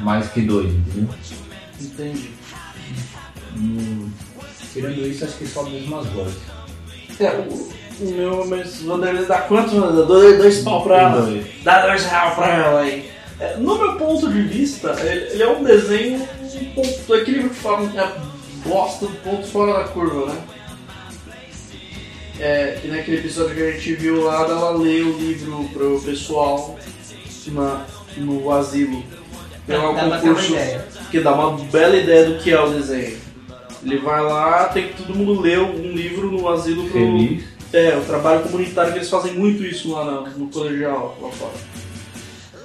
mais que dois, entendeu? Entendi. Hum, tirando isso, acho que só mesmo as vozes. É, o, o meu Miss Vanderlei dá quanto? Dá dois, dois pau pra ela. Dois. Dá dois reais pra ela aí. É, no meu ponto de vista, ele, ele é um desenho um ponto do equilíbrio que fala é bosta do ponto fora da curva, né? É, que naquele episódio que a gente viu lá, ela lê o livro pro pessoal na, no asilo. Tem lá o Dá pra ter uma concurso que dá uma bela ideia do que é o desenho. Ele vai lá, tem que todo mundo ler um livro no asilo pro, Feliz. é, o trabalho comunitário, que eles fazem muito isso lá no, no colegial, lá fora.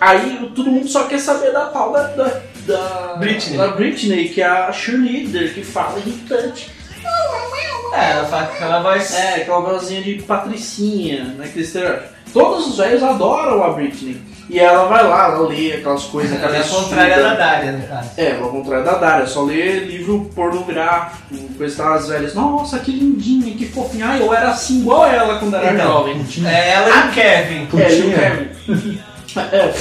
Aí todo mundo só quer saber da tal da, da, da Britney. da Britney, que é a cheerleader, que fala irritante. É, ela fala com aquela voz. É, aquela vozinha de patricinha, né? Que eles têm- Todos os velhos adoram a Britney. E ela vai lá, ela lê aquelas coisas. Ela é a aquela contrária da Dária, no caso. É, ao contrário da Dária, só lê livro pornográfico, coisa das velhas. Nossa, que lindinha, que fofinha. Ai, eu era assim igual ela quando era Então, jovem. É ela e o Kevin. É, e o Kevin. É.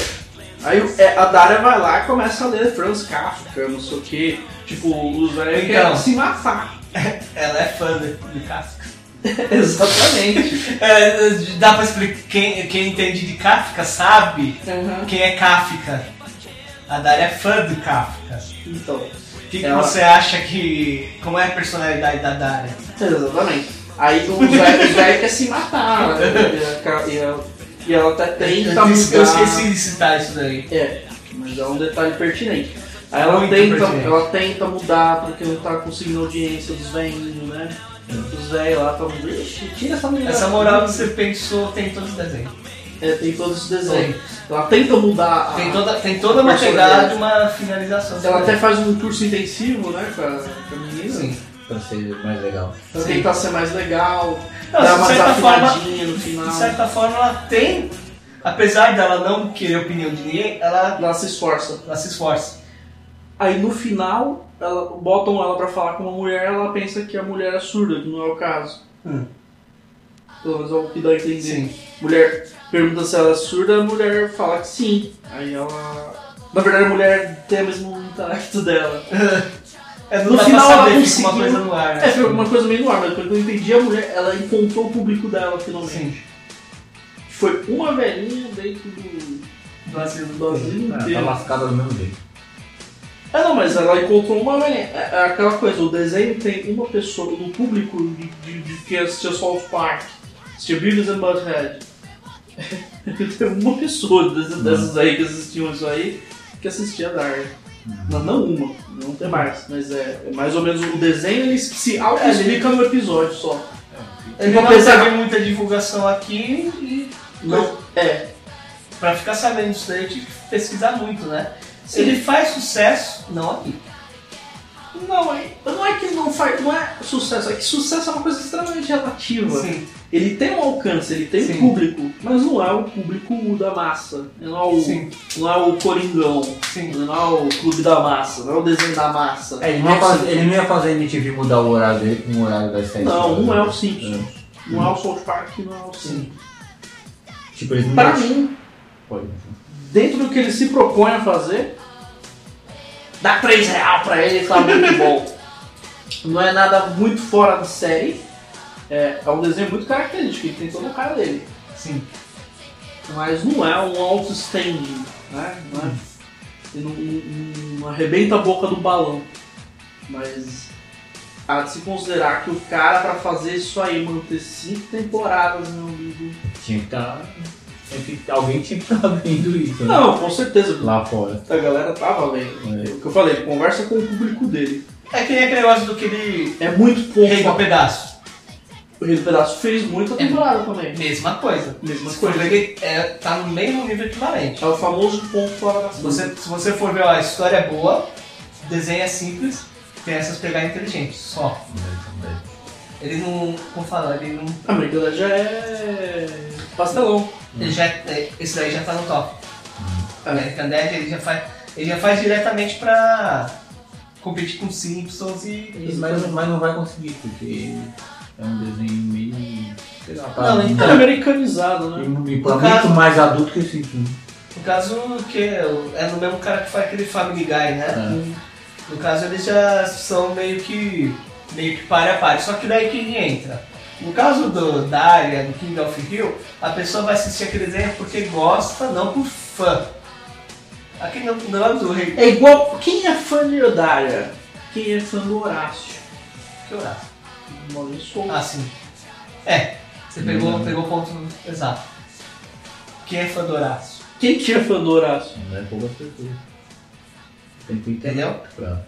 Aí é, a Dária vai lá e começa a ler Franz Kafka, não sei o que. Tipo, os velhos Então. querem se matar. Ela é fã de, de Kafka. Exatamente. É, dá pra explicar. Quem, quem entende de Kafka sabe quem é Kafka. A Dária é fã do Kafka. Então. O que, que Ela- você acha que. Como é a personalidade da Dária? Exatamente. Aí os velhos querem se matar. né? E, ela até tenta eu, disse- eu mudar- esqueci de citar isso daí. É, mas é um detalhe pertinente. Aí ela Muito tenta, pertinente. ela tenta mudar porque não tá conseguindo audiência dos velhinhos, né? Os velhos lá estão. Ixi, tira essa mulher. Essa moral que você pensou tem todos os desenhos. É, tem todos os desenhos. Ela tenta mudar. a- Tem toda, tem toda uma pegada, uma finalização. Ela até faz um curso intensivo, né, com a, com a menina. Sim. Pra ser mais legal. Pra Sim. tentar ser mais legal, Não, dar de uma certa forma- desafinadinha no final. De certa forma, ela tem. Apesar dela não querer a opinião de ninguém, ela, Ela se esforça. ela se esforça. Aí no final, ela, botam ela pra falar com uma mulher, ela pensa que a mulher é surda, que não é o caso. Hum. Pelo menos é o que dá a entender. Sim. Mulher pergunta se ela é surda, a mulher fala que sim. Aí ela. Na verdade a mulher tem o mesmo intelecto dela. É, não No dá final pra ela saber, fica uma conseguiu- coisa no ar, né? É, foi uma coisa meio no ar, mas pelo que eu entendi, a mulher ela encontrou o público dela finalmente. Sim. Foi uma velhinha dentro do, Do asilo do asilo Ah, tá inteiro. lascada do mesmo jeito. É, não, mas ela encontrou uma velhinha. É, é aquela coisa, o desenho tem uma pessoa, no público de, de, de que assistiu South Park, assistiu Beavis and Butthead. tem uma pessoa dessas, dessas aí que assistiam isso aí que assistia Dark. Não, não uma, não tem mais, mas é, é mais ou menos o desenho ele se auto-explica no episódio só. Ele Tipo, não apesar- teve muita divulgação aqui e Não, é, pra ficar sabendo disso daí eu tive que pesquisar muito, né? Se ele faz sucesso, não aqui. Não, é, não é que ele não faz, não é sucesso, é que sucesso é uma coisa extremamente relativa. Sim. Ele tem um alcance, ele tem Sim. um público, mas não é o público da massa. Não é o, Sim. não é o Coringão, Sim. não é o clube da massa, não é o desenho da massa. É, ele, não ia fazer, ele não ia fazer a MTV mudar o horário dele o horário das sete. Não, não é o Simpsons. É. Não é o South Park, não é o Simpsons. Tipo, Pra mim, Pode. Dentro do que ele se propõe a fazer, dá 3 real pra ele e tá muito bom. Não é nada muito fora de série. É, é um desenho muito característico, ele tem toda a cara dele. Sim. Mas não é um outstanding, né? Não, é, não, não- arrebenta a boca do balão. Mas há de se considerar que o cara, pra fazer isso aí, manter cinco temporadas, meu amigo. Tinha que estar. Alguém tinha que estar vendo isso. né? Não, com certeza. Lá fora. A galera tava vendo. É. O que eu falei, ele conversa com o público dele. É que nem aquele negócio do que ele. É muito Rei do pouco. pedaço. O Rei do Pedaço fez muita temporada também. Mesma coisa. Mesma Se coisa. ver que é, tá no mesmo nível equivalente. É o famoso ponto fora da Se você, se você for ver, ó, a história é boa, o desenho é simples, tem essas pegadas inteligentes, só. Ele não. Como falar, ele não. A América já é pastelão. Ele já, é- esse daí já tá no top. American Dad ele já faz. Ele já faz diretamente pra competir com Simpsons e. Mas, mas não vai conseguir, porque é um desenho meio. sei lá, Não, pra- então- É americanizado, né? E pra No muito caso- mais adulto que esse filme. No caso, que é o- é no mesmo cara que faz aquele Family Guy, né? É. No caso, eles já são meio que meio que pare a pare. Só que daí quem entra? No caso do, da área do King of Hill, a pessoa vai assistir aquele desenho porque gosta, não por fã. Aqui não, não é do rei. É igual. Quem é fã de Odária? Quem é fã do Horácio? Que horário? Do Maurício Souza. Ah, sim. É, você pegou, Hum. pegou o ponto exato. Quem é fã do Horácio? Quem que é fã do Horácio? Não é poucas pessoas. Tem que ter Entendeu? pra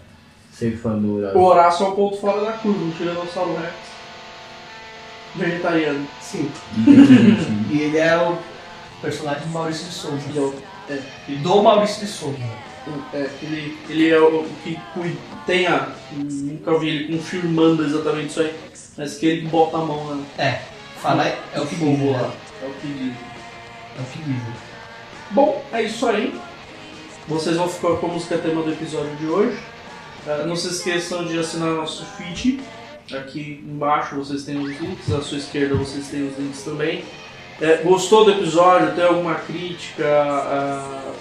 ser fã do O Horácio é o ponto fora da curva, um Tiranossauro Rex. Vegetariano. Sim. E ele é o personagem do Maurício de Souza. Ele é o- é, Do Maurício de Souza. É, ele, ele é o que tem a. Nunca vi ele confirmando exatamente isso aí, mas que ele bota a mão né? É, fala é, é o que dizem. lá. né? É o que diz. É o que dizem. Bom, é isso aí. Vocês vão ficar com a música tema do episódio de hoje. Ah, não se esqueçam de assinar nosso feed. Aqui embaixo vocês têm os links, à sua esquerda vocês têm os links também. É, gostou do episódio? Tem alguma crítica? ah,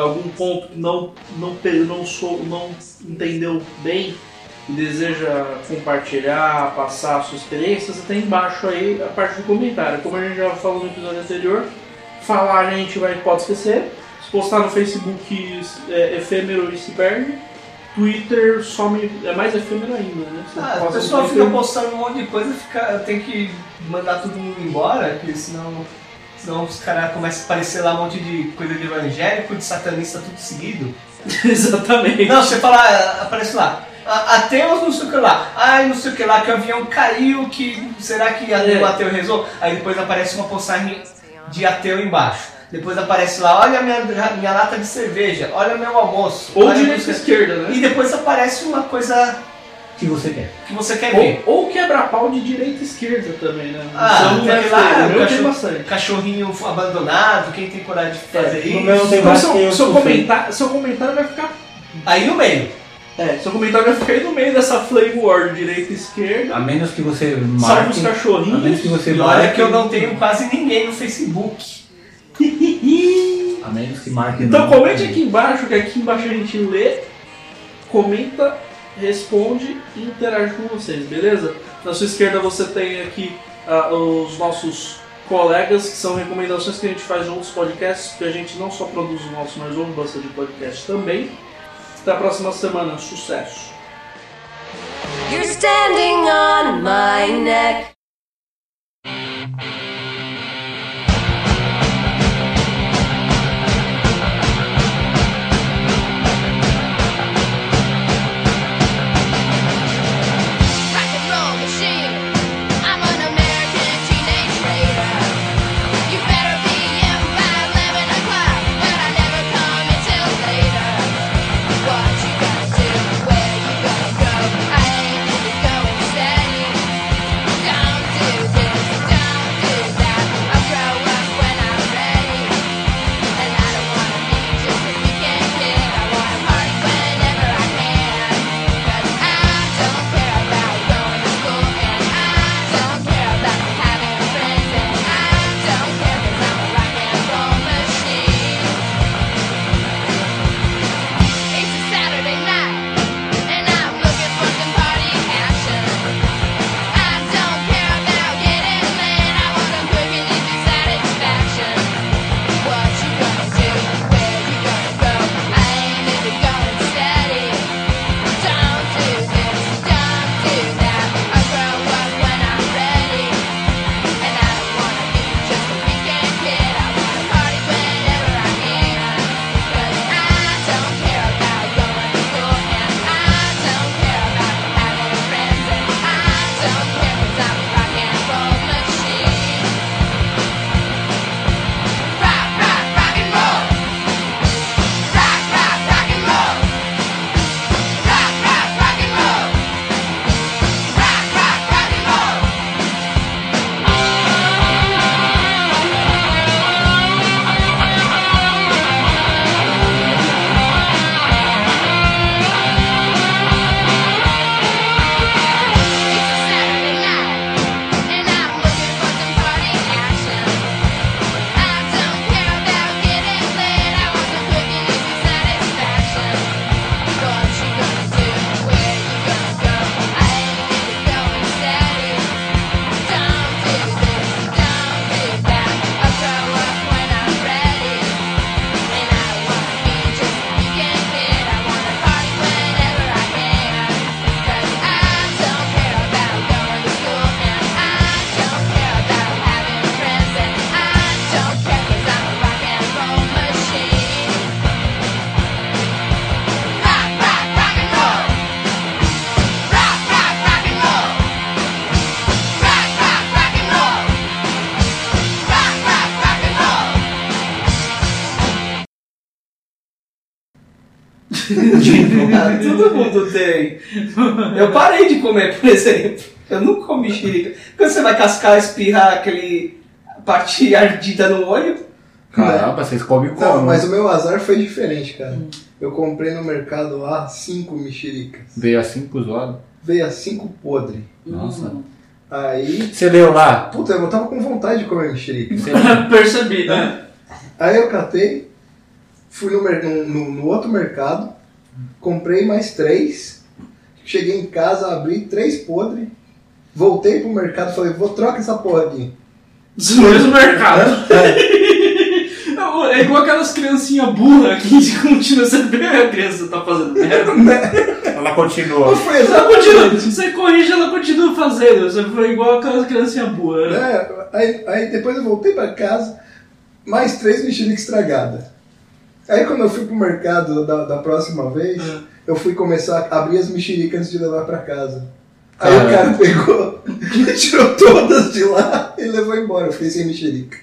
algum ponto que não, não, não, sou, não entendeu bem e deseja compartilhar, passar a sua experiência? Você tem embaixo aí a parte do comentário. Como a gente já falou no episódio anterior, falar a gente vai, pode esquecer. Se postar no Facebook é efêmero e se perde. Twitter some, é mais efêmero ainda, né? Você Ah, pessoal fica postando um monte de coisa, fica, tem que mandar todo mundo embora, porque senão, senão os caras começam a aparecer lá um monte de coisa de evangélico, de satanista, tudo seguido. Exatamente. Não, você fala, aparece lá. "A- Ateus não sei o que lá, ai não sei o que lá, que o avião caiu, que será que É. o ateu rezou? Aí depois aparece uma postagem de ateu embaixo. Depois aparece lá, olha a minha, minha lata de cerveja, olha meu almoço. Ou direita esquerda, né? E depois aparece uma coisa que você quer. que você quer ver. Ou, ou quebra-pau de direita e esquerda também, né? Ah, Então, tem né, aquele lá, o tem cachorro- bastante. Cachorrinho abandonado, quem tem coragem de fazer no isso? meu tem Então, seu, eu seu, comentário, seu comentário vai ficar. Aí no meio. É, seu comentário vai ficar aí no meio dessa flame war de direita e esquerda. A menos que você Salve marque. os A menos cachorrinhos. que você E olha marque. que eu não tenho quase ninguém no Facebook. A menos que marque. Então no- comente aqui embaixo, que aqui embaixo a gente lê, comenta, responde e interage com vocês, beleza? Na sua esquerda você tem aqui ah, os nossos colegas, que são recomendações que a gente faz juntos podcasts, porque a gente não só produz o nosso, mas ouve bastante podcast também. Até a próxima semana, sucesso! You're standing on my neck. Mundo tem. Eu parei de comer, por exemplo. Eu não como mexerica. Quando você vai cascar, espirrar aquele parte ardida no olho, Caramba, vocês comem como? Não, mas o meu azar foi diferente, cara. Eu comprei no mercado lá cinco mexericas. Veio assim pros olhos. Veio a cinco podre. Nossa. Aí, Você leu lá? puta, eu tava com vontade de comer mexerica. Você... Percebi, né? Aí eu catei, fui no- no- no outro mercado, comprei mais três. Cheguei em casa, abri três podres. Voltei pro mercado e falei, vou trocar essa porra aqui. No mesmo mercado. É igual aquelas criancinhas burras que continua vê a criança tá fazendo merda. Ela continua. Foi Ela continua, você corrige, ela continua fazendo. Você foi igual aquelas criancinhas burras. né? É, aí, aí depois eu voltei pra casa, mais três mexericas estragadas. Aí quando eu fui pro mercado da, da próxima vez, É. eu fui começar a abrir as mexericas antes de levar pra casa. Aí o Caramba. cara pegou, tirou todas de lá e levou embora. Eu fiquei sem mexerica.